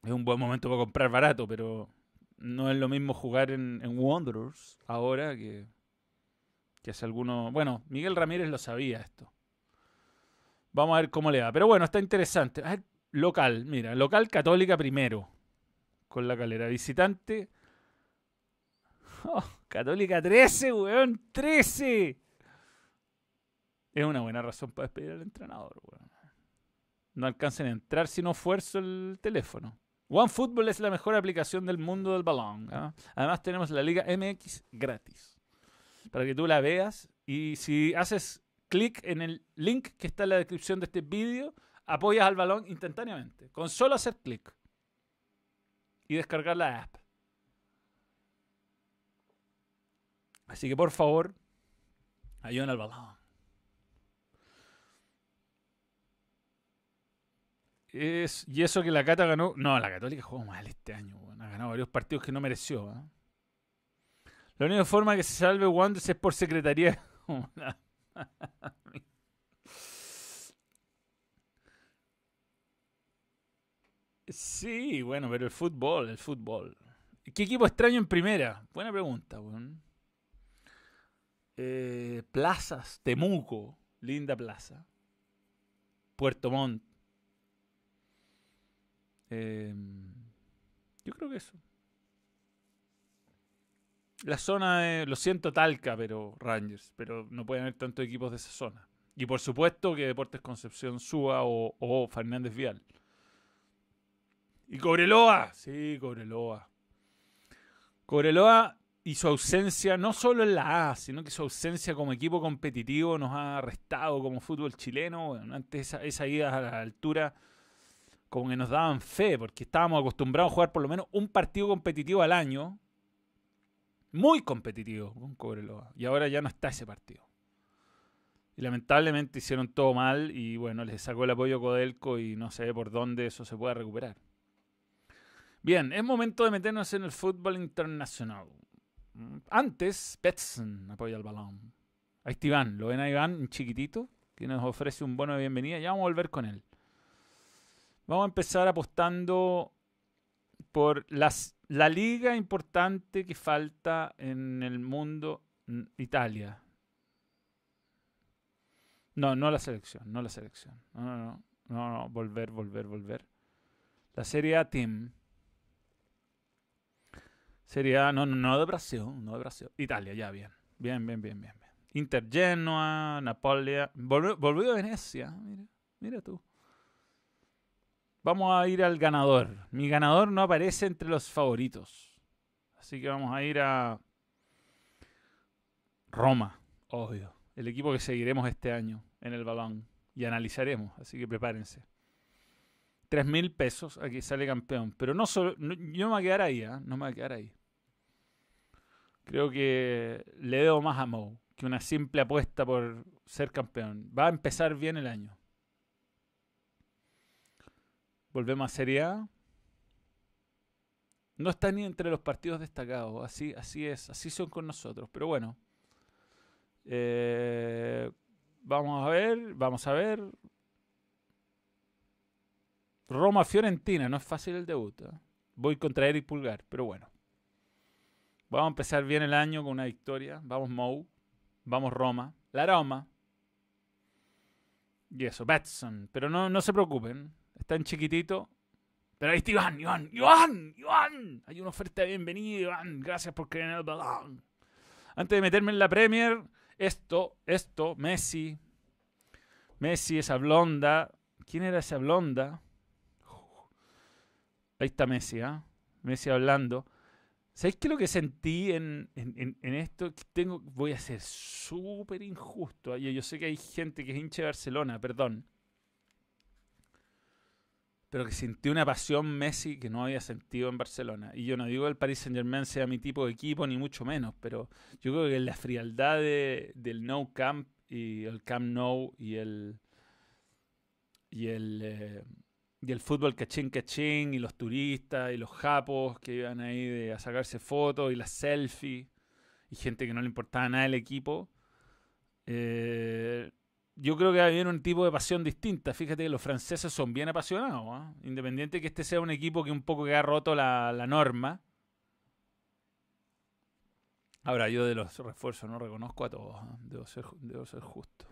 es un buen momento para comprar barato, pero no es lo mismo jugar en, Wanderers ahora que, que hace algunos... Bueno, Miguel Ramírez lo sabía esto. Vamos a ver cómo le va. Pero bueno, está interesante. local, mira, local católica primero. Con la calera. Visitante. Oh, católica 13, weón. 13. Es una buena razón para despedir al entrenador, weón. No alcancen a entrar si no esfuerzo el teléfono. OneFootball es la mejor aplicación del mundo del balón. ¿ah? Además tenemos la Liga MX gratis. Para que tú la veas. Y si haces clic en el link que está en la descripción de este vídeo, apoyas al balón instantáneamente. Con solo hacer clic. Y descargar la app. Así que por favor, ayuden al balón. Y eso que la Cata ganó. No, la Católica jugó mal este año. Ha ganado varios partidos que no mereció. ¿ah? La única forma que se salve Wanderers es por secretaría. sí, bueno, pero el fútbol, el fútbol. ¿Qué equipo extraño en primera? Buena pregunta, eh, plazas, Temuco, linda plaza. Puerto Montt, Em, yo creo que eso. La zona de, lo siento Talca, pero Rangers, pero no pueden haber tantos equipos de esa zona. Y por supuesto que Deportes Concepción suba o, Fernández Vial. Y Cobreloa, sí, Cobreloa. Cobreloa y su ausencia, no solo en la A, sino que su ausencia como equipo competitivo nos ha arrestado como fútbol chileno. Bueno, antes esa, esa ida a la altura como que nos daban fe, porque estábamos acostumbrados a jugar por lo menos un partido competitivo al año. Muy competitivo con Cobreloa. Y ahora ya no está ese partido. Y lamentablemente hicieron todo mal y bueno, les sacó el apoyo Codelco y no sé por dónde eso se pueda recuperar. Bien, es momento de meternos en el fútbol internacional. Antes, Betson apoya el balón. Ahí está Iván, lo ven a Iván, un chiquitito, que nos ofrece un bono de bienvenida. Ya vamos a volver con él. Vamos a empezar apostando por las, la liga importante que falta en el mundo, Italia. No, no la selección, no la selección. No, no, no, no, no, volver, volver, volver. La Serie A Team. Sería, no, no, no de Brasil, no de Brasil. Italia, ya, bien. Bien, bien, bien, bien. Inter Genoa, Napolia. Volvió, a Venecia, mira, mira tú. Vamos a ir al ganador. Mi ganador no aparece entre los favoritos. Así que vamos a ir a Roma, obvio. El equipo que seguiremos este año en el balón. Y analizaremos, así que prepárense. Tres mil pesos, aquí sale campeón. Pero no solo, yo no me voy a quedar ahí, ¿eh? no me voy a quedar ahí. Creo que le debo más a Mo que una simple apuesta por ser campeón. Va a empezar bien el año. Volvemos a Serie A. No está ni entre los partidos destacados. Así, así es. Así son con nosotros. Pero bueno. Eh, vamos a ver. Vamos a ver. Roma-Fiorentina. No es fácil el debut. ¿eh? Voy contra Eric Pulgar. Pero bueno. Vamos a empezar bien el año con una victoria. Vamos Mou. Vamos Roma. La Roma. Y eso, Betson. Pero no, no se preocupen. En chiquitito. Pero ahí está Iván, Iván, Iván, Iván. Hay una oferta de bienvenida, Iván. Gracias por creer en el balón. Antes de meterme en la Premier, esto, esto, Messi. Messi, esa blonda. ¿Quién era esa blonda? Ahí está Messi, ¿ah? Messi hablando. ¿Sabéis qué es lo que sentí en, esto? tengo, voy a ser súper injusto. Yo sé que hay gente que es hincha de Barcelona, perdón. Pero que sentí una pasión Messi que no había sentido en Barcelona. Y yo no digo que el Paris Saint Germain sea mi tipo de equipo, ni mucho menos, pero yo creo que la frialdad del No Camp y el Camp No y el. y el. Eh, y el fútbol cachín cachín, y los turistas, y los japos que iban ahí a sacarse fotos, y las selfies, y gente que no le importaba nada el equipo. Eh, yo creo que va a un tipo de pasión distinta. Fíjate que los franceses son bien apasionados, ¿ah? independiente que este sea un equipo que un poco que ha roto la, norma. Ahora, yo de los refuerzos no reconozco a todos, ¿ah? debo, ser, debo ser justo.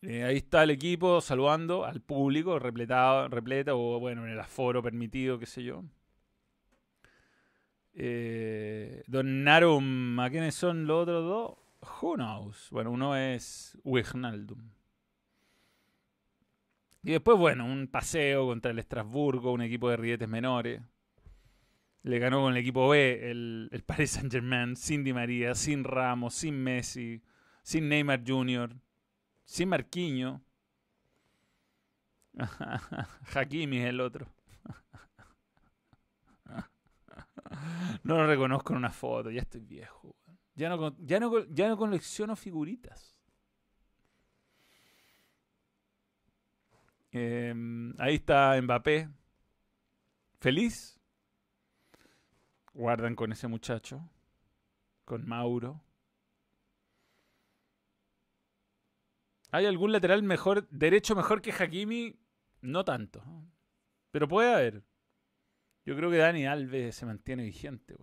Eh, ahí está el equipo saludando al público, repletado, repleta, o bueno, en el aforo permitido, qué sé yo. Eh, Don Narum, ¿a quiénes son los otros dos? Who knows? Bueno, uno es Wijnaldum. Y después, bueno, un paseo contra el Estrasburgo, un equipo de rietes menores. Le ganó con el equipo B el, el Paris Saint Germain, sin Di María, sin Ramos, sin Messi, sin Neymar Jr., sin Marquinho. Hakimi es el otro. no lo reconozco en una foto, ya estoy viejo. Ya no, ya no, ya no colecciono figuritas. Em, ahí está Mbappé. Feliz. Guardan con ese muchacho. Con Mauro. ¿Hay algún lateral mejor, derecho mejor que Hakimi? No tanto. Pero puede haber. Yo creo que Dani Alves se mantiene vigente.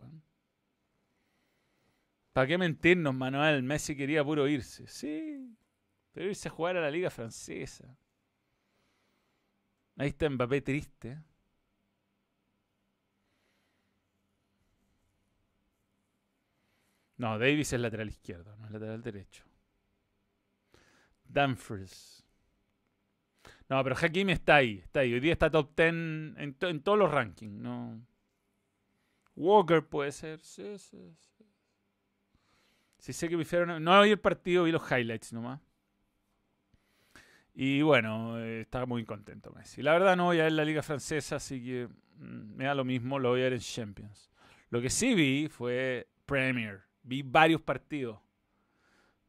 ¿Para qué mentirnos, Manuel? Messi quería puro irse. Sí, pero irse a jugar a la liga francesa. Ahí está Mbappé triste. No, Davis es lateral izquierdo, no es lateral derecho. Dumfries. No, pero Hakimi está ahí, está ahí. Hoy día está top 10 en, en todos los rankings. No. Walker puede ser. Sí, sí, sí. Sí sé que pifiaron. No vi el partido, vi los highlights nomás. Y bueno, eh, estaba muy contento Messi. La verdad no voy a ver la liga francesa, así que mm, me da lo mismo, lo voy a ver en Champions. Lo que sí vi fue Premier. Vi varios partidos.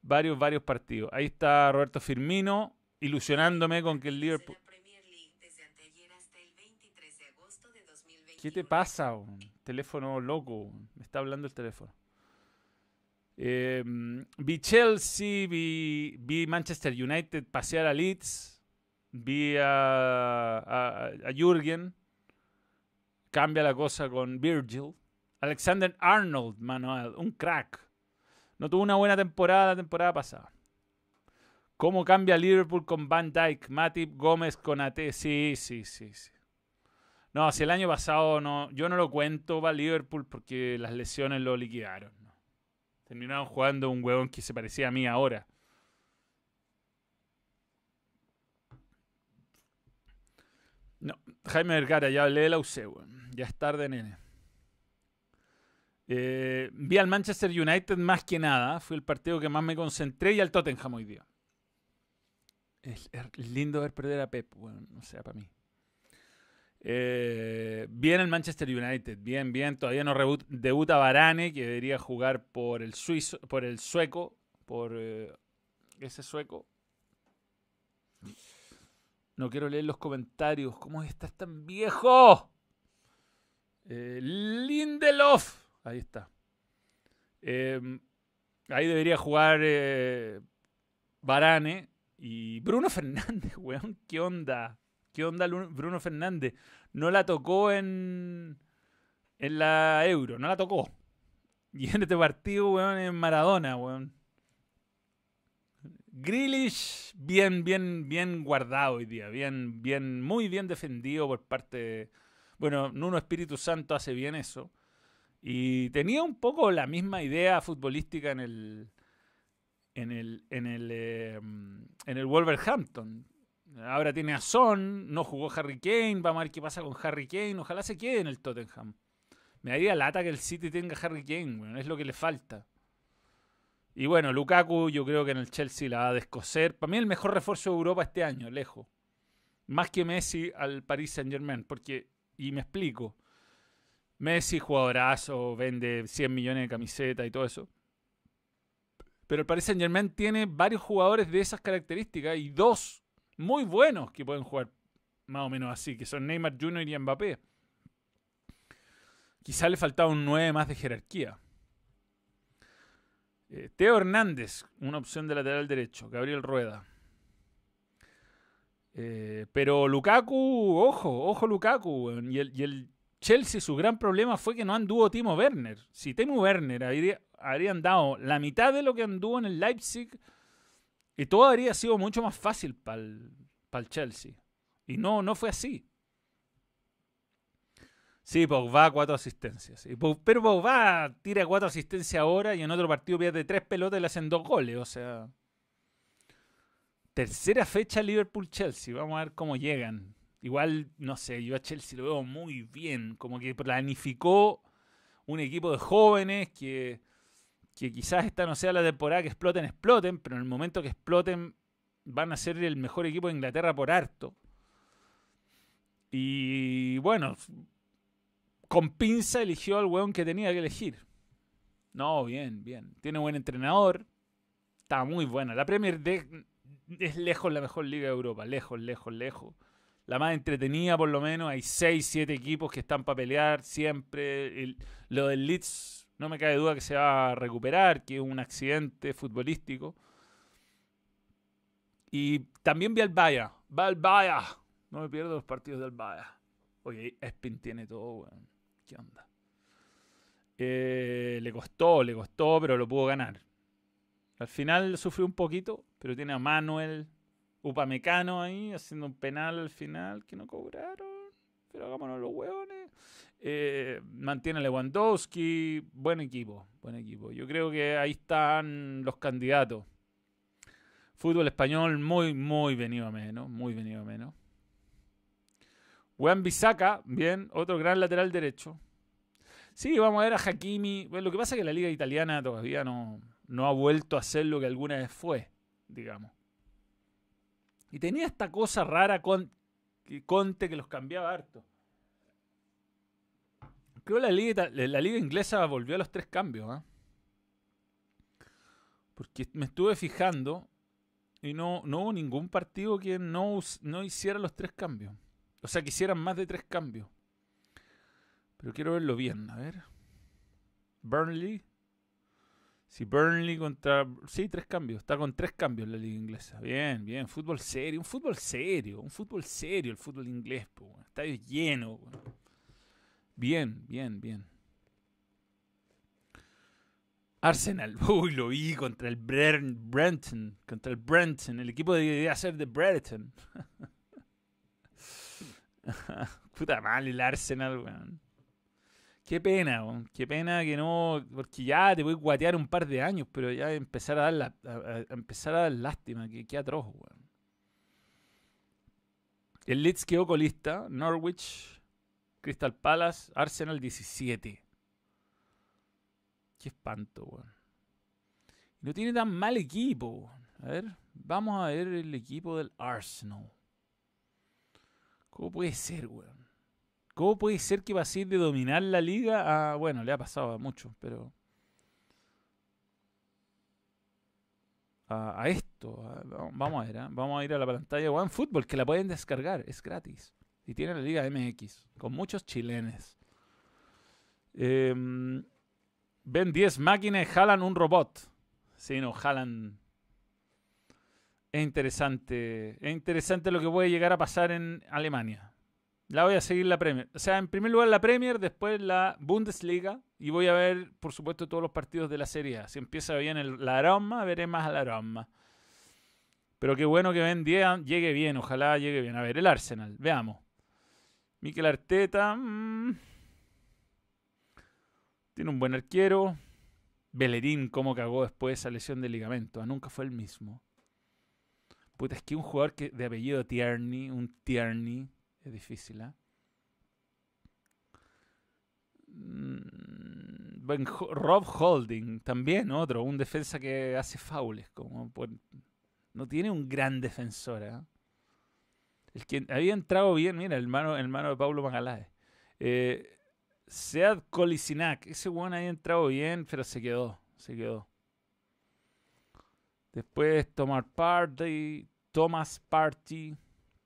Varios, varios partidos. Ahí está Roberto Firmino ilusionándome con que el Liverpool... ¿Qué te pasa? Un teléfono loco. Me está hablando el teléfono. Eh, vi Chelsea, vi, vi, Manchester United pasear a Leeds, vi a, a, Jürgen, cambia la cosa con Virgil. Alexander Arnold, Manuel, un crack. No tuvo una buena temporada la temporada pasada. ¿Cómo cambia Liverpool con Van Dyke, Matip, Gómez con AT? Sí, sí, sí, sí. No, si el año pasado no, yo no lo cuento para Liverpool porque las lesiones lo liquidaron. Terminaron jugando un huevón que se parecía a mí ahora. No, Jaime Vergara, ya hablé de la UC, Ya es tarde, nene. Eh, vi al Manchester United más que nada. Fue el partido que más me concentré y al Tottenham hoy día. Es, lindo ver perder a Pep, bueno, no sea para mí. Eh, bien el Manchester United, bien, bien. Todavía no debuta Varane, que debería jugar por el suizo, por el sueco, por eh, ese sueco. No quiero leer los comentarios. ¿Cómo estás tan viejo? Eh, Lindelof. Ahí está. Em, ahí debería jugar Varane y Bruno Fernández, weón. ¿Qué onda? ¿Qué onda Bruno Fernández? No la tocó en, en la Euro, no la tocó. Y en este partido, weón, en Maradona, weón. Grealish, bien, bien, bien guardado hoy día. Bien, bien, muy bien defendido por parte de, Bueno, Nuno Espíritu Santo hace bien eso. Y tenía un poco la misma idea futbolística en el. En el, en el, eh, en el Wolverhampton. Ahora tiene a Son, no jugó Harry Kane, vamos a ver qué pasa con Harry Kane, ojalá se quede en el Tottenham. Me daría lata que el City tenga Harry Kane, bueno, es lo que le falta. Y bueno, Lukaku yo creo que en el Chelsea la va a descoser. Para mí el mejor refuerzo de Europa este año, lejos. Más que Messi al Paris Saint Germain, porque, y me explico, Messi jugadorazo, vende 100 millones de camisetas y todo eso. Pero el Paris Saint Germain tiene varios jugadores de esas características y dos muy buenos que pueden jugar más o menos así, que son Neymar Jr. y Mbappé. Quizá le faltaba un 9 más de jerarquía. Eh, Teo Hernández, una opción de lateral derecho. Gabriel Rueda. Eh, pero Lukaku, ojo, ojo Lukaku. Y el, Chelsea, su gran problema fue que no anduvo Timo Werner. Si Timo Werner habría, habría andado la mitad de lo que anduvo en el Leipzig, y todo habría sido mucho más fácil para el, Chelsea. Y no, no fue así. Sí, Pogba cuatro asistencias. Pero Pogba tira cuatro asistencias ahora y en otro partido pierde tres pelotas y le hacen dos goles. O sea, tercera fecha Liverpool-Chelsea. Vamos a ver cómo llegan. Igual, no sé, yo a Chelsea lo veo muy bien. Como que planificó un equipo de jóvenes que que quizás esta no sea la temporada que exploten, exploten, pero en el momento que exploten van a ser el mejor equipo de Inglaterra por harto. Y bueno, con pinza eligió al weón que tenía que elegir. No, bien, bien. Tiene buen entrenador. Está muy buena. La Premier es lejos la mejor liga de Europa. Lejos, lejos, lejos. La más entretenida por lo menos. Hay 6, 7 equipos que están para pelear siempre. lo del Leeds no me cabe duda que se va a recuperar, que es un accidente futbolístico. Y también vi al Bahía. Va al Bahía. No me pierdo los partidos del Bahía. Oye, Espin tiene todo, weón. ¿Qué onda? Eh, le costó, le costó, pero lo pudo ganar. Al final sufrió un poquito, pero tiene a Manuel Upamecano ahí haciendo un penal al final que no cobraron. Pero hagámonos los hueones. Eh, mantiene Lewandowski. Buen equipo, buen equipo. Yo creo que ahí están los candidatos. Fútbol español muy, muy venido a menos. Muy venido a menos. Juan Bisaca, bien, otro gran lateral derecho. Sí, vamos a ver a Hakimi. Lo que pasa es que la liga italiana todavía no, no ha vuelto a ser lo que alguna vez fue, digamos. Y tenía esta cosa rara con Conte que los cambiaba harto. Creo que la liga, la liga inglesa volvió a los tres cambios. ¿ah? Porque me estuve fijando y no, no hubo ningún partido que no, no hiciera los tres cambios. O sea, que hicieran más de tres cambios. Pero quiero verlo bien. A ver. Burnley. Si Burnley contra. Sí, tres cambios. Está con tres cambios la liga inglesa. Bien, bien. Fútbol serio. Un fútbol serio. Un fútbol serio el fútbol inglés. Está lleno. Bien, bien, bien. Arsenal. Uy, lo vi contra el Brenton. Contra el Brenton. El equipo debería ser de Brenton. Puta mal el Arsenal, weón. Qué pena, weón. Qué pena que no. Porque ya te voy a guatear un par de años, pero ya empezar a dar, la, empezar a dar lástima. Qué atroz, weón. El Leeds quedó colista. Norwich, Crystal Palace, Arsenal 17. Qué espanto, weón. No tiene tan mal equipo. A ver, vamos a ver el equipo del Arsenal. ¿Cómo puede ser, weón? ¿Cómo puede ser que ser de dominar la liga a. Bueno, le ha pasado a muchos, pero. A, esto. vamos a ver, ¿eh? vamos a ir a la pantalla de OneFootball, que la pueden descargar, es gratis. Y tiene la Liga MX, con muchos chilenes. Ven 10 máquinas jalan un robot. Sí, no, jalan. Es interesante. Es interesante lo que puede llegar a pasar en Alemania. La voy a seguir la Premier. O sea, en primer lugar la Premier, después la Bundesliga. Y voy a ver, por supuesto, todos los partidos de la Serie A. Si empieza bien el, la aroma, veré más la aroma. Pero qué bueno que Ben 10 llegue bien. Ojalá llegue bien. A ver, el Arsenal. Veamos. Mikel Arteta. Mmm. Tiene un buen arquero. Bellerín, cómo cagó después esa lesión de ligamento. Ah, nunca fue el mismo. Puta, es que un jugador que, de apellido Tierney, un Tierney, es difícil, ¿eh? Rob Holding, también otro, un defensa que hace faules. Como no tiene un gran defensor. ¿eh? El que había entrado bien, mira, el mano, el mano de Pablo Magaláes. Eh, Sead Colisinac. Ese weón había entrado bien, pero se quedó. Se quedó. Después Tomar Party. Thomas Party.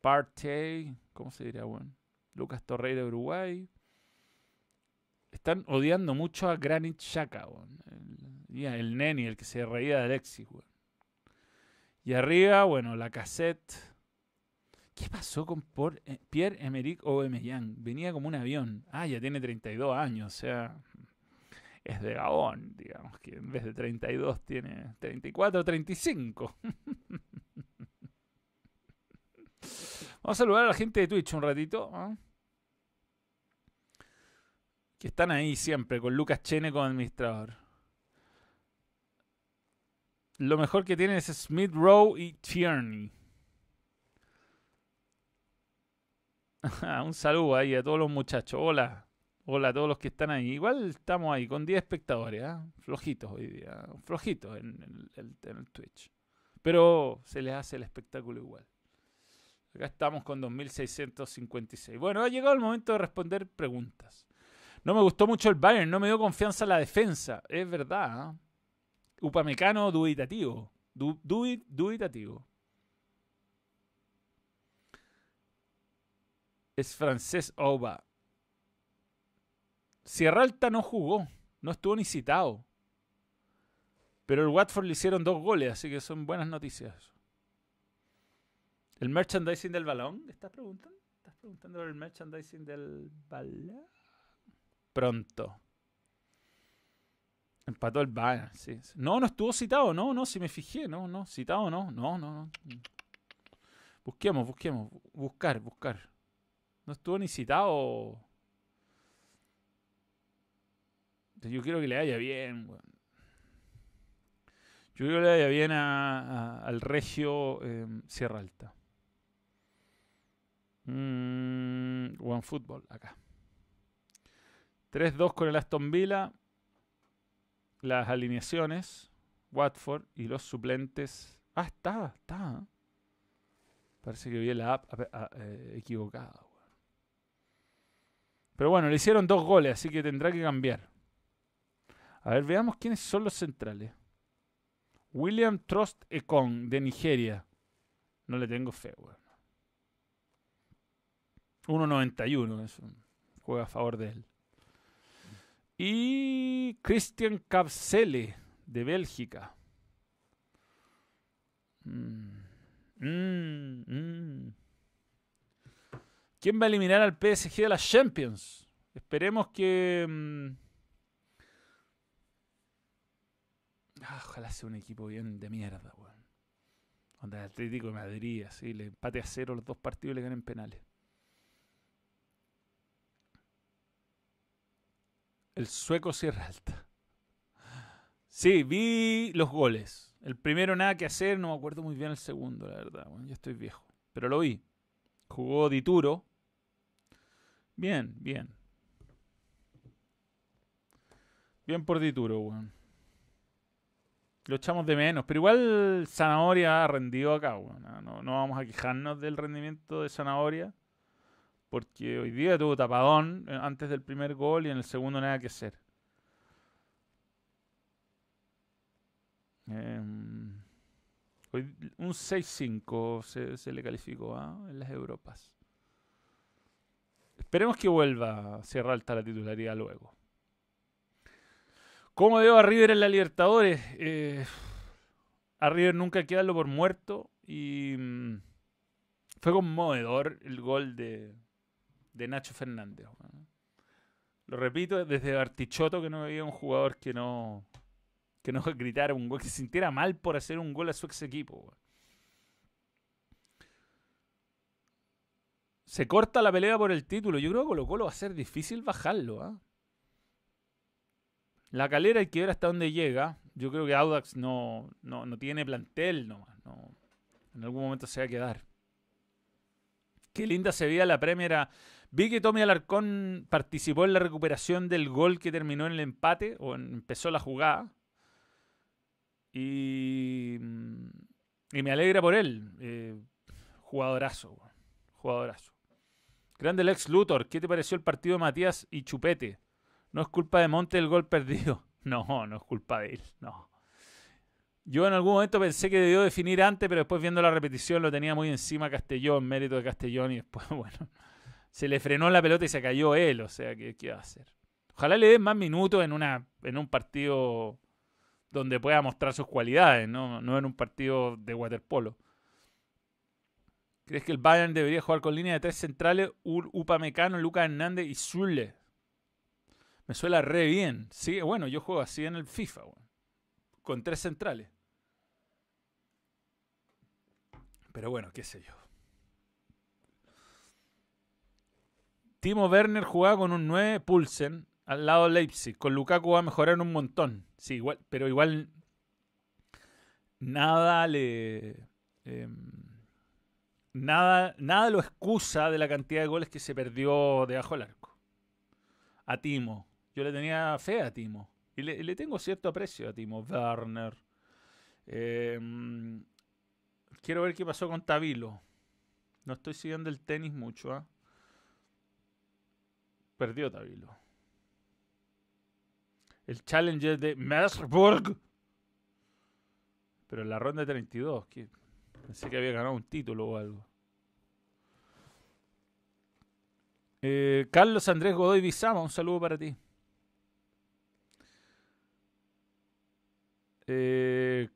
Party. ¿Cómo se diría, weón? Lucas Torreira de Uruguay. Están odiando mucho a Granit Xhaka, weón. El, el Neni, el que se reía de Alexis. Y arriba, bueno, la cassette. ¿Qué pasó con eh, Pierre-Emerick Aubameyang? Venía como un avión. Ah, ya tiene 32 años, o sea, es de Gabón, digamos, que en vez de 32 tiene 34 o 35. Vamos a saludar a la gente de Twitch un ratito. ¿ah? Que están ahí siempre, con Lucas Chene como administrador. Lo mejor que tienen es Smith Rowe y Tierney. un saludo ahí a todos los muchachos. Hola. Hola a todos los que están ahí. Igual estamos ahí con 10 espectadores. ¿eh? Flojitos hoy día. Flojitos en, el Twitch. Pero se les hace el espectáculo igual. Acá estamos con 2656. Bueno, ha llegado el momento de responder preguntas. No me gustó mucho el Bayern, no me dio confianza la defensa. Es verdad. ¿eh? Upamecano dubitativo. dubitativo. es francés Oba. Sierra Alta no jugó, no estuvo ni citado. Pero el Watford le hicieron dos goles, así que son buenas noticias. ¿El merchandising del balón? ¿Estás preguntando? ¿Estás preguntando por el merchandising del balón? Pronto. Empató el Bayern, sí. No, no estuvo citado, no, no, si me fijé, no, no, citado no, no, no, no. Busquemos, busquemos, buscar, buscar. No estuvo ni citado. Yo quiero que le vaya bien, Yo quiero que le vaya bien al Regio em, Sierra Alta. Mm, One Football, acá. 3-2 con el Aston Villa. Las alineaciones. Watford y los suplentes. Ah, está, está. Parece que vi la app eh, equivocada. Pero bueno, le hicieron dos goles, así que tendrá que cambiar. A ver, veamos quiénes son los centrales. William Trust Ekong, de Nigeria. No le tengo fe, weón. 1.91, eso. Juega a favor de él. Y Christian Capsele, de Bélgica. Mm, mm, mm. ¿Quién va a eliminar al PSG de las Champions? Esperemos que... Ah, ojalá sea un equipo bien de mierda, weón. Donde el Atlético de Madrid, así, le empate a cero los dos partidos y le ganen penales. El sueco Sierra Alta. Sí, vi los goles. El primero nada que hacer, no me acuerdo muy bien el segundo, la verdad. Bueno, ya estoy viejo. Pero lo vi. Jugó Dituro. Bien, bien. Bien por Dituro, weón. Lo echamos de menos, pero igual Zanahoria ha rendido acá, no, no, vamos a quejarnos del rendimiento de Zanahoria, porque hoy día tuvo tapadón eh, antes del primer gol y en el segundo nada que hacer. Em, un 6-5 se, le calificó ¿ah? en las Europas. Esperemos que vuelva Sierra Alta la titularidad luego. ¿Cómo veo a River en la Libertadores? Eh, a River nunca hay que darlo por muerto y mm, fue conmovedor el gol de, Nacho Fernández. Lo repito, desde Bartichotto que no había un jugador que no que no gritara un gol, que se sintiera mal por hacer un gol a su ex equipo. Se corta la pelea por el título. Yo creo que Colo Colo va a ser difícil bajarlo. ¿ah? La calera hay que ver hasta dónde llega. Yo creo que Audax no, no, tiene plantel nomás. No, en algún momento se va a quedar. Qué linda se veía la Premier. Vi que Tommy Alarcón participó en la recuperación del gol que terminó en el empate, o empezó la jugada. Y, y me alegra por él. Eh, jugadorazo, jugadorazo. Grande el ex Luthor, ¿qué te pareció el partido de Matías y Chupete? No es culpa de Monte el gol perdido. No, no es culpa de él, no. Yo en algún momento pensé que debió definir antes, pero después viendo la repetición lo tenía muy encima Castellón, mérito de Castellón, y después, bueno, se le frenó la pelota y se cayó él, o sea, ¿qué, qué va a hacer? Ojalá le den más minutos en, una, en un partido donde pueda mostrar sus cualidades, no, no en un partido de waterpolo. ¿Crees que el Bayern debería jugar con línea de tres centrales, Upa Mecano, Lucas Hernández y Zule? Me suena re bien. Sí, bueno, yo juego así en el FIFA, con tres centrales. Pero bueno, qué sé yo. Timo Werner jugaba con un 9 Pulsen al lado de Leipzig. Con Lukaku va a mejorar un montón. Sí, igual, pero igual nada le. Em, nada, nada lo excusa de la cantidad de goles que se perdió debajo del arco. A Timo. Yo le tenía fe a Timo. Y le, tengo cierto aprecio a Timo Werner. Em, quiero ver qué pasó con Tavilo. No estoy siguiendo el tenis mucho. ¿ah? Perdió Tavilo. El Challenger de Mersburg. Pero en la ronda de 32. pensé que había ganado un título o algo. Eh, Carlos Andrés Godoy Bizama, un saludo para ti. Eh,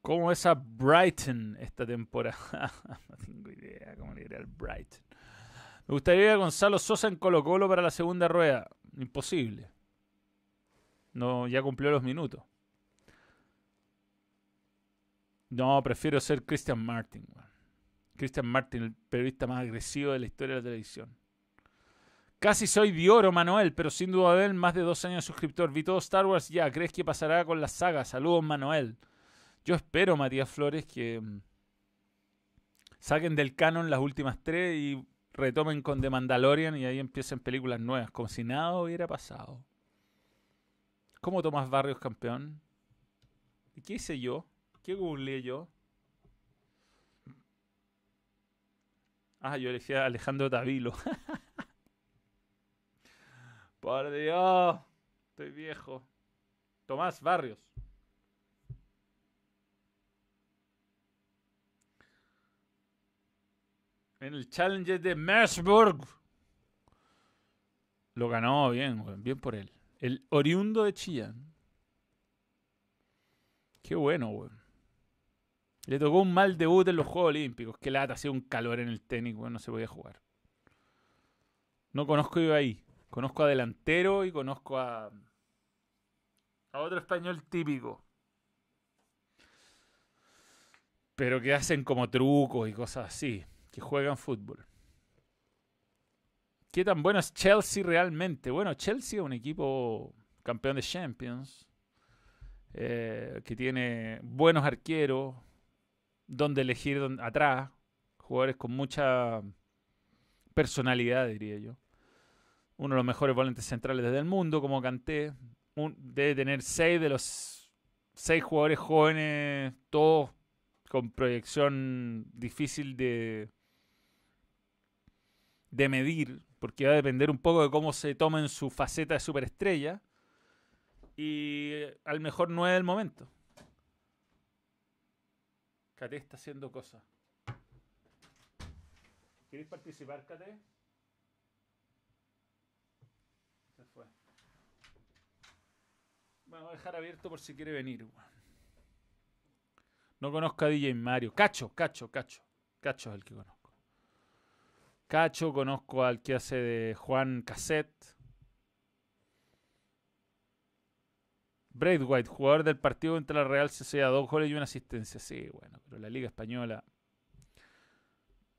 ¿Cómo es a Brighton esta temporada? no tengo idea cómo le irá al Brighton. Me gustaría a Gonzalo Sosa en Colo Colo para la segunda rueda. Imposible. No, ya cumplió los minutos. No, prefiero ser Christian Martin. Christian Martin, el periodista más agresivo de la historia de la televisión. Casi soy de oro, Manuel, pero sin duda de él, más de dos años suscriptor. Vi todo Star Wars ya. ¿Crees que pasará con la saga? Saludos, Manuel. Yo espero, Matías Flores, que mm, saquen del canon las últimas tres y retomen con The Mandalorian y ahí empiecen películas nuevas, como si nada hubiera pasado. ¿Cómo Tomás Barrios campeón? ¿Y qué hice yo? ¿Qué googleé yo? Ah, yo elegí a Alejandro Tavilo. Por Dios, estoy viejo. Tomás Barrios. En el Challenger de Mersburg. Lo ganó bien, bien por él. El oriundo de Chillán. Qué bueno, weón. Le tocó un mal debut en los Juegos Olímpicos. Qué lata, hacía un calor en el tenis, weón, no se podía jugar. No conozco yo ahí. Conozco a delantero y conozco a, a otro español típico. Pero que hacen como trucos y cosas así. Que juegan fútbol. ¿Qué tan bueno es Chelsea realmente? Bueno, Chelsea es un equipo campeón de Champions. Eh, que tiene buenos arqueros. Donde elegir atrás. Jugadores con mucha personalidad, diría yo uno de los mejores volantes centrales del mundo, como Canté. debe tener seis de los seis jugadores jóvenes, todos con proyección difícil de, de medir, porque va a depender un poco de cómo se tomen su faceta de superestrella. Y al mejor nueve del momento. Cate está haciendo cosas. ¿Quieres participar, Cate? Bueno, voy a dejar abierto por si quiere venir. No conozco a DJ Mario. Cacho, Cacho, Cacho. Cacho es el que conozco. Cacho, conozco al que hace de Juan Cassette. Braithwaite, jugador del partido contra la Real Sociedad, dos goles y una asistencia. Sí, bueno, pero la Liga Española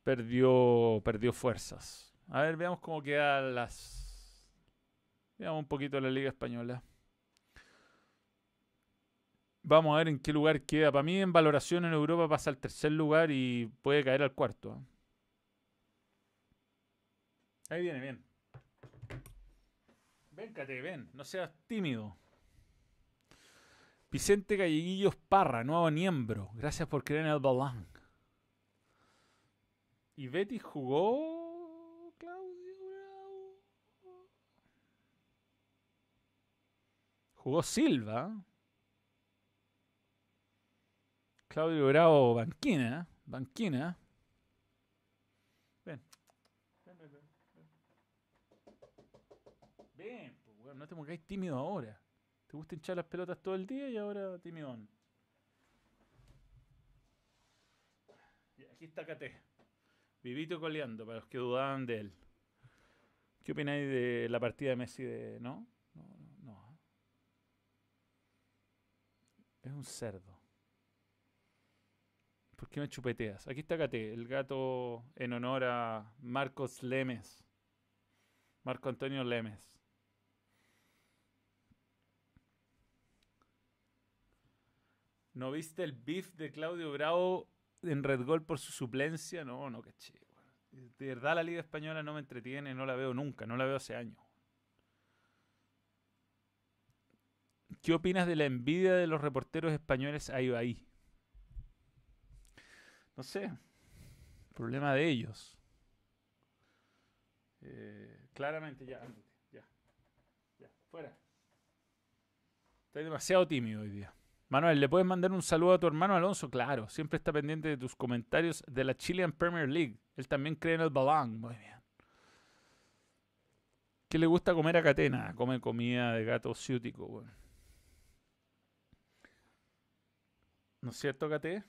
perdió, perdió fuerzas. A ver, veamos cómo quedan las. Veamos un poquito la Liga Española. Vamos a ver en qué lugar queda. Para mí, en valoración en Europa pasa al tercer lugar y puede caer al cuarto. ¿eh? Ahí viene, bien. Véncate, ven, no seas tímido. Vicente Galleguillos Parra, nuevo miembro. Gracias por creer en el balón. ¿Y Betty jugó Claudio Jugó Silva. Claudio Bravo, banquina, banquina. Ven. Ven, ven, ven. Ven, pues, no te pongáis tímido ahora. Te gusta hinchar las pelotas todo el día y ahora timidón. Aquí está Cate. Vivito coleando, para los que dudaban de él. ¿Qué opináis de la partida de Messi de. ¿No? No, no, no. Es un cerdo. ¿Por qué me chupeteas? Aquí está Cate, el gato en honor a Marcos Lemes. Marco Antonio Lemes. ¿No viste el beef de Claudio Bravo en Red Gol por su suplencia? No, no caché. De verdad la Liga Española no me entretiene, no la veo nunca, no la veo hace años. ¿Qué opinas de la envidia de los reporteros españoles ahí ahí? No sé. Problema de ellos. Eh, claramente, ya, ya. Ya, fuera. Estás demasiado tímido hoy día. Manuel, ¿le puedes mandar un saludo a tu hermano Alonso? Claro, siempre está pendiente de tus comentarios de la Chilean Premier League. Él también cree en el balón. Muy bien. ¿Qué le gusta comer a Catena? Come comida de gato ciútico, ¿No es cierto, Cate?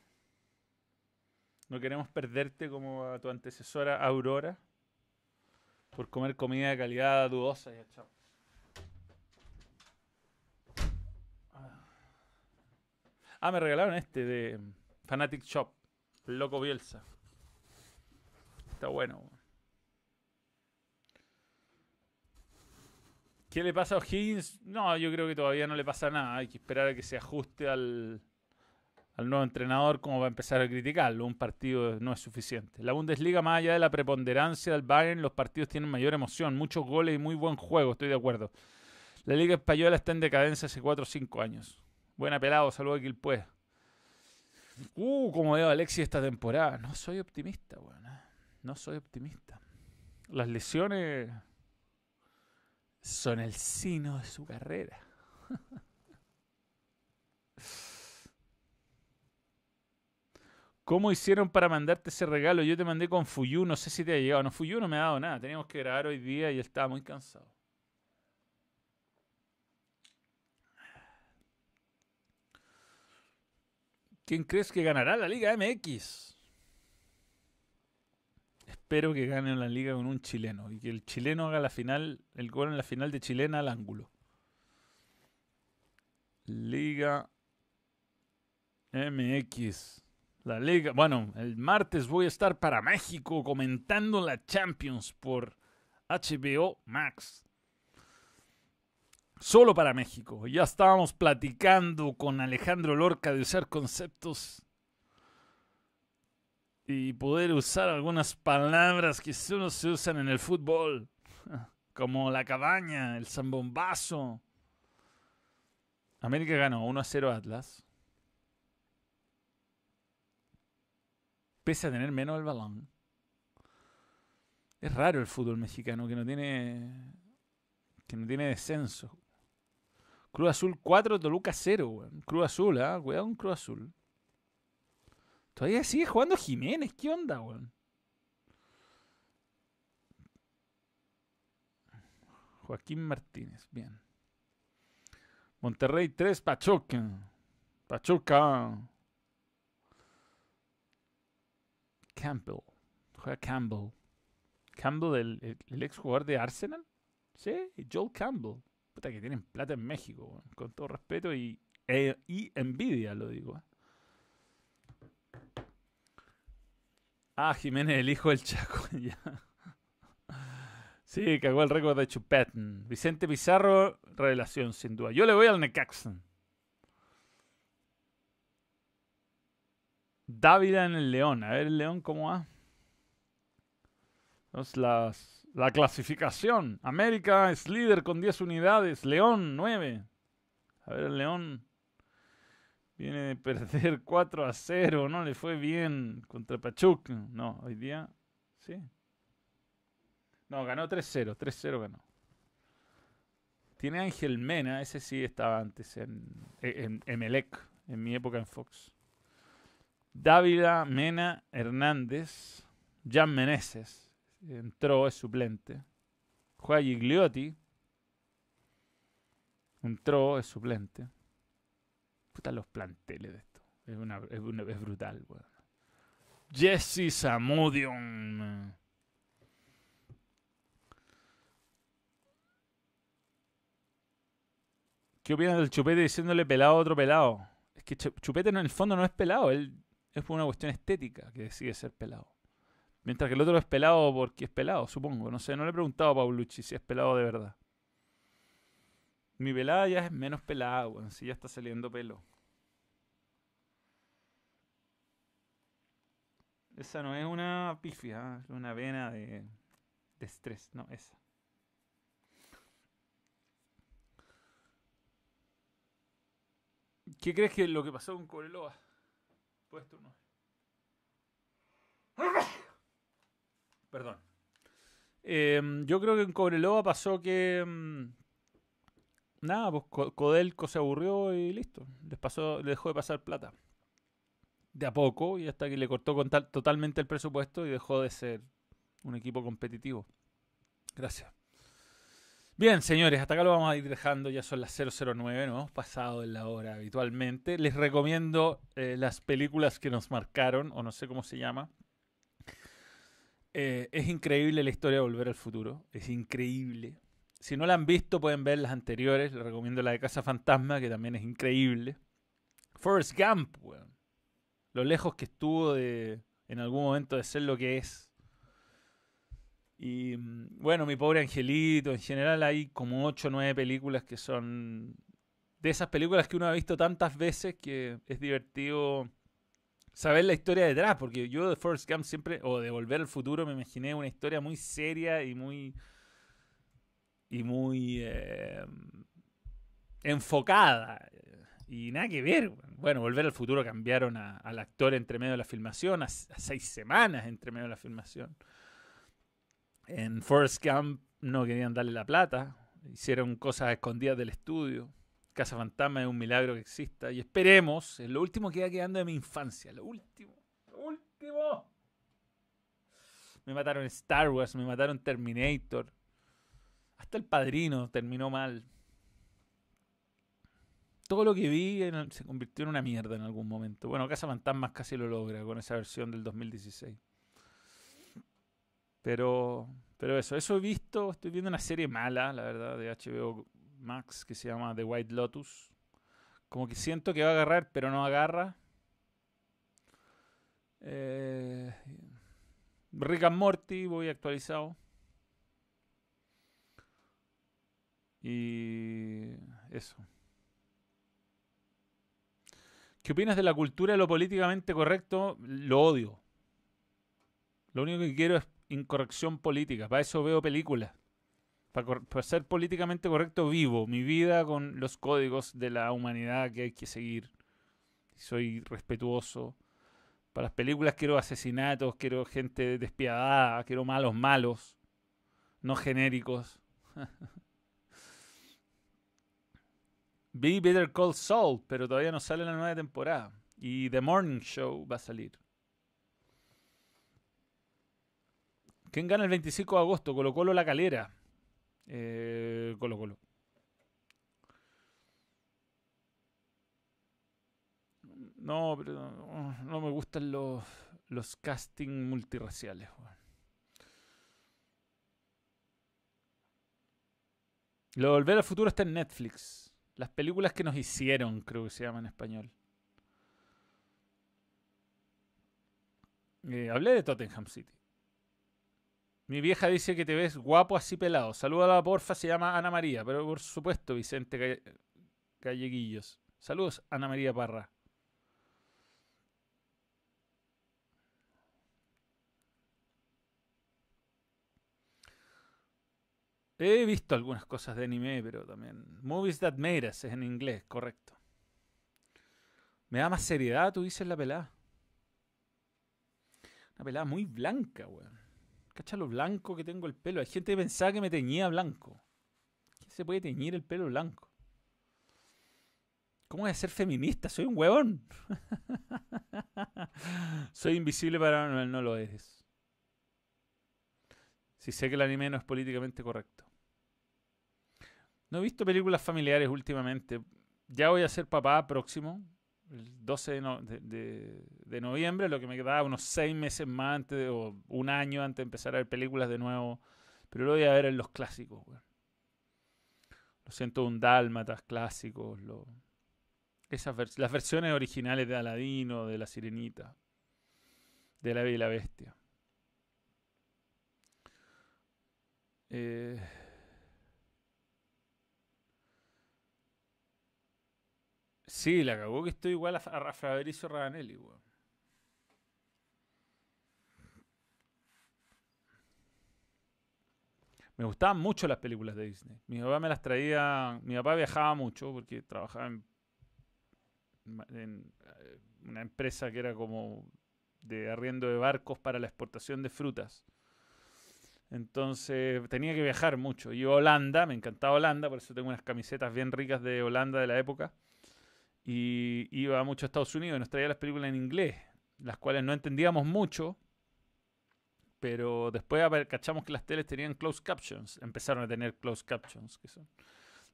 No queremos perderte como a tu antecesora Aurora por comer comida de calidad dudosa. Ya, chao. Ah, me regalaron este de Fanatic Shop, loco Bielsa. Está bueno. ¿Qué le pasa a O'Higgins? No, yo creo que todavía no le pasa nada. Hay que esperar a que se ajuste al, al nuevo entrenador como va a empezar a criticarlo. Un partido no es suficiente. La Bundesliga, más allá de la preponderancia del Bayern, los partidos tienen mayor emoción, muchos goles y muy buen juego, estoy de acuerdo. La Liga Española está en decadencia hace 4 o 5 años. Buena pelado, saludo a Quilpue. Uh, como veo a Alexis esta temporada. No soy optimista, weón. ¿eh? No soy optimista. Las lesiones son el sino de su carrera. ¿Cómo hicieron para mandarte ese regalo? Yo te mandé con Fuyu, no sé si te ha llegado. No, Fuyu no me ha dado nada. Teníamos que grabar hoy día y estaba muy cansado. ¿Quién crees que ganará la Liga MX? Espero que gane la liga con un chileno y que el chileno haga la final, el gol en la final de chilena al ángulo. Liga MX. La liga. Bueno, el martes voy a estar para México comentando la Champions por HBO Max. Solo para México. Ya estábamos platicando con Alejandro Lorca de usar conceptos y poder usar algunas palabras que solo se usan en el fútbol, como la cabaña, el zambombazo. América ganó 1 a 0 Atlas. Pese a tener menos el balón. Es raro el fútbol mexicano que no tiene que no tiene descenso. Cruz Azul 4, Toluca 0, Cruz Azul, ¿ah? Cuidado con Cruz Azul. Todavía sigue jugando Jiménez. ¿Qué onda, weón? Joaquín Martínez. Bien. Monterrey 3, Pachuca. Pachuca. Campbell. Juega Campbell. Campbell, el, el, ex jugador de Arsenal. Sí, Joel Campbell. Puta que tienen plata en México, con todo respeto y, e, y envidia, lo digo. ¿eh? Ah, Jiménez, el hijo del Chaco. ya. Sí, cagó el récord de Chupetn. Vicente Pizarro, revelación, sin duda. Yo le voy al Necaxon. Dávila en el León. A ver el León cómo va. las, la clasificación. América es líder con 10 unidades. León 9. A ver León. Viene de perder 4 a 0, no le fue bien contra Pachuca. No, hoy día sí. No, ganó 3-0, 3-0 ganó. Tiene Ángel Mena, ese sí estaba antes en, en, Emelec, en mi época en Fox. Dávila, Mena, Hernández, Jan Meneses, entró, es suplente. Juega Gigliotti, entró, es suplente. Puta los planteles de esto. Es, una, es, brutal. Jesse Samudion. ¿Qué opinas del chupete diciéndole pelado a otro pelado? Es que chupete en el fondo no es pelado, él es por una cuestión estética que decide ser pelado. Mientras que el otro es pelado porque es pelado, supongo. No sé, no le he preguntado a Paulucci si es pelado de verdad. Mi pelada ya es menos pelada, weón. Si ya está saliendo pelo. Esa no es una pifia, es una vena de, estrés. No, esa. ¿Qué crees que es lo que pasó con Cobreloa? Puedes no. Perdón. Eh, yo creo que en Cobreloa pasó que mm, nada, pues Codelco se aburrió y listo. Les pasó, le dejó de pasar plata. De a poco, y hasta que le cortó totalmente el presupuesto y dejó de ser un equipo competitivo. Gracias. Bien, señores, hasta acá lo vamos a ir dejando. Ya son las 009, no hemos pasado en la hora habitualmente. Les recomiendo eh, las películas que nos marcaron, o no sé cómo se llama. Eh, es increíble la historia de Volver al Futuro. Es increíble. Si no la han visto, pueden ver las anteriores. Les recomiendo la de Casa Fantasma, que también es increíble. Forrest Gump, weón. Lo lejos que estuvo de, en algún momento de ser lo que es. Y mm, bueno, mi pobre angelito. En general hay como 8 o 9 películas que son de esas películas que uno ha visto tantas veces que es divertido saber la historia detrás, porque yo de Forrest Gump siempre, o de Volver al Futuro, me imaginé una historia muy seria y muy... y muy... Eh, enfocada. Y nada que ver. Bueno, Volver al Futuro cambiaron al actor entre medio de la filmación, a, seis semanas entre medio de la filmación. En Forrest Gump no querían darle la plata, hicieron cosas escondidas del estudio. Casa Fantasma es un milagro que exista. Y esperemos, es lo último que iba quedando de mi infancia. Lo último. Lo último. Me mataron Star Wars, me mataron Terminator. Hasta el padrino terminó mal todo lo que vi se convirtió en una mierda en algún momento. Bueno, Casa Fantasmas casi lo logra con esa versión del 2016. Pero, pero eso, eso he visto. Estoy viendo una serie mala, la verdad, de HBO Max que se llama The White Lotus. Como que siento que va a agarrar, pero no agarra. Eh, Rick and Morty, voy actualizado. Y eso. ¿Qué opinas de la cultura de lo políticamente correcto? Lo odio. Lo único que quiero es incorrección política. Para eso veo películas. Para, ser políticamente correcto vivo mi vida con los códigos de la humanidad que hay que seguir. Soy respetuoso. Para las películas quiero asesinatos, quiero gente despiadada, quiero malos malos, no genéricos. Vi Better Call Saul, pero todavía no sale la nueva temporada. Y The Morning Show va a salir. ¿Quién gana el 25 de agosto? Colo Colo La Calera. Eh, Colo Colo. No, pero no, me gustan los, los casting multiraciales. Lo de Volver al Futuro está en Netflix. Las películas que nos hicieron, creo que se llama en español. Eh, hablé de Tottenham City. Mi vieja dice que te ves guapo así pelado. Salúdala, porfa, se llama Ana María. Pero por supuesto, Vicente Calleguillos. Saludos, Ana María Parra. He visto algunas cosas de anime, pero también. Movies That Made es en inglés, correcto. Me da más seriedad, tú dices la pelada. Una pelada muy blanca, weón. Cacha lo blanco que tengo el pelo. Hay gente que pensaba que me teñía blanco. ¿Quién se puede teñir el pelo blanco? ¿Cómo voy a ser feminista? Soy un huevón. Soy invisible para no, no lo eres. Si sé que el anime no es políticamente correcto. No he visto películas familiares últimamente. Ya voy a ser papá próximo, el 12 de, noviembre, lo que me quedaba unos seis meses más antes o un año antes de empezar a ver películas de nuevo. Pero lo voy a ver en los clásicos. Lo siento, un Dálmatas clásicos. esas las versiones originales de Aladino, de La Sirenita, de La Bella y la Bestia. Eh, sí, la cagó que estoy igual a, a Fabrizio Raganelli, Me gustaban mucho las películas de Disney. Mi papá me las traía. Mi papá viajaba mucho porque trabajaba en, en eh, una empresa que era como de arriendo de barcos para la exportación de frutas. Entonces tenía que viajar mucho. Iba a Holanda, me encantaba Holanda, por eso tengo unas camisetas bien ricas de Holanda de la época. Y iba mucho a Estados Unidos y nos traía las películas en inglés, las cuales no entendíamos mucho, pero después cachamos que las teles tenían closed captions, empezaron a tener closed captions, que.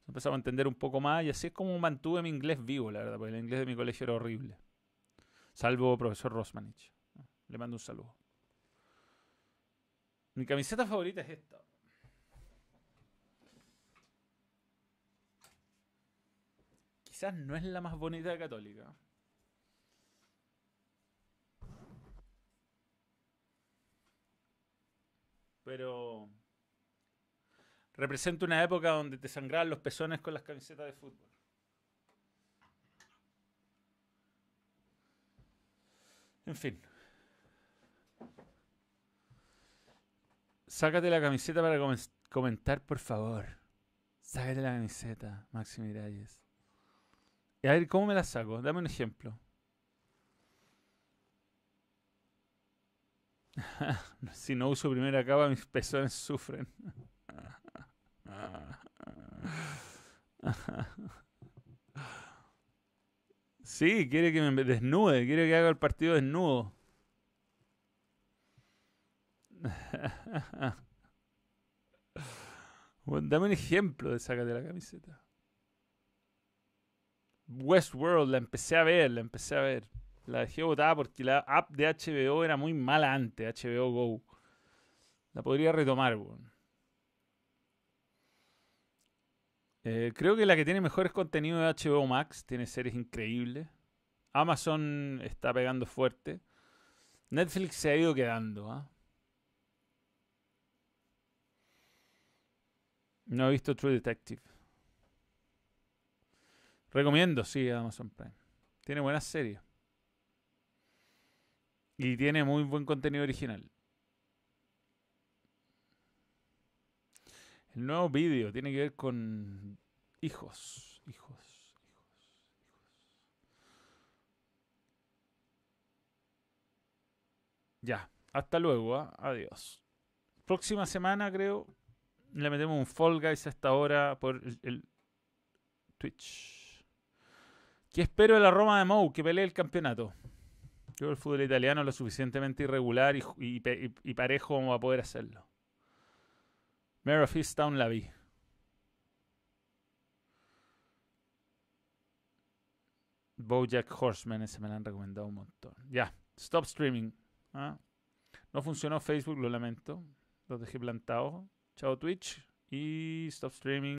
Empezamos a entender un poco más y así es como mantuve mi inglés vivo, la verdad, porque el inglés de mi colegio era horrible. Salvo profesor Rosmanich. Le mando un saludo. Mi camiseta favorita es esta. no es la más bonita Católica. Pero representa una época donde te sangraban los pezones con las camisetas de fútbol. En fin. Sácate la camiseta para comentar, por favor. Sácate la camiseta, Maxi Miralles. A ver, ¿cómo me la saco? Dame un ejemplo. si no uso primera capa, mis pezones sufren. Sí, quiere que me desnude, quiere que haga el partido desnudo. dame un ejemplo de sácate la camiseta. Westworld, la empecé a ver, la empecé a ver. La dejé botada porque la app de HBO era muy mala antes, HBO Go. La podría retomar, eh, creo que la que tiene mejores contenidos de HBO Max, tiene series increíbles. Amazon está pegando fuerte. Netflix se ha ido quedando. ¿ah? No he visto True Detective. Recomiendo, sí, Amazon Prime. Tiene buenas series. Y tiene muy buen contenido original. El nuevo vídeo tiene que ver con hijos, hijos, hijos. Ya, hasta luego, ¿ah? adiós. Próxima semana creo le metemos un Fall Guys a esta hora por el, Twitch. ¿Qué espero de la Roma de Mou? Que pelee el campeonato. Yo el fútbol italiano es lo suficientemente irregular y, parejo como a poder hacerlo. Mare of Easttown la vi. Bojack Horseman, ese me lo han recomendado un montón. Ya, stop streaming. ¿ah? No funcionó Facebook, lo lamento. Lo dejé plantado. Chao Twitch y stop streaming.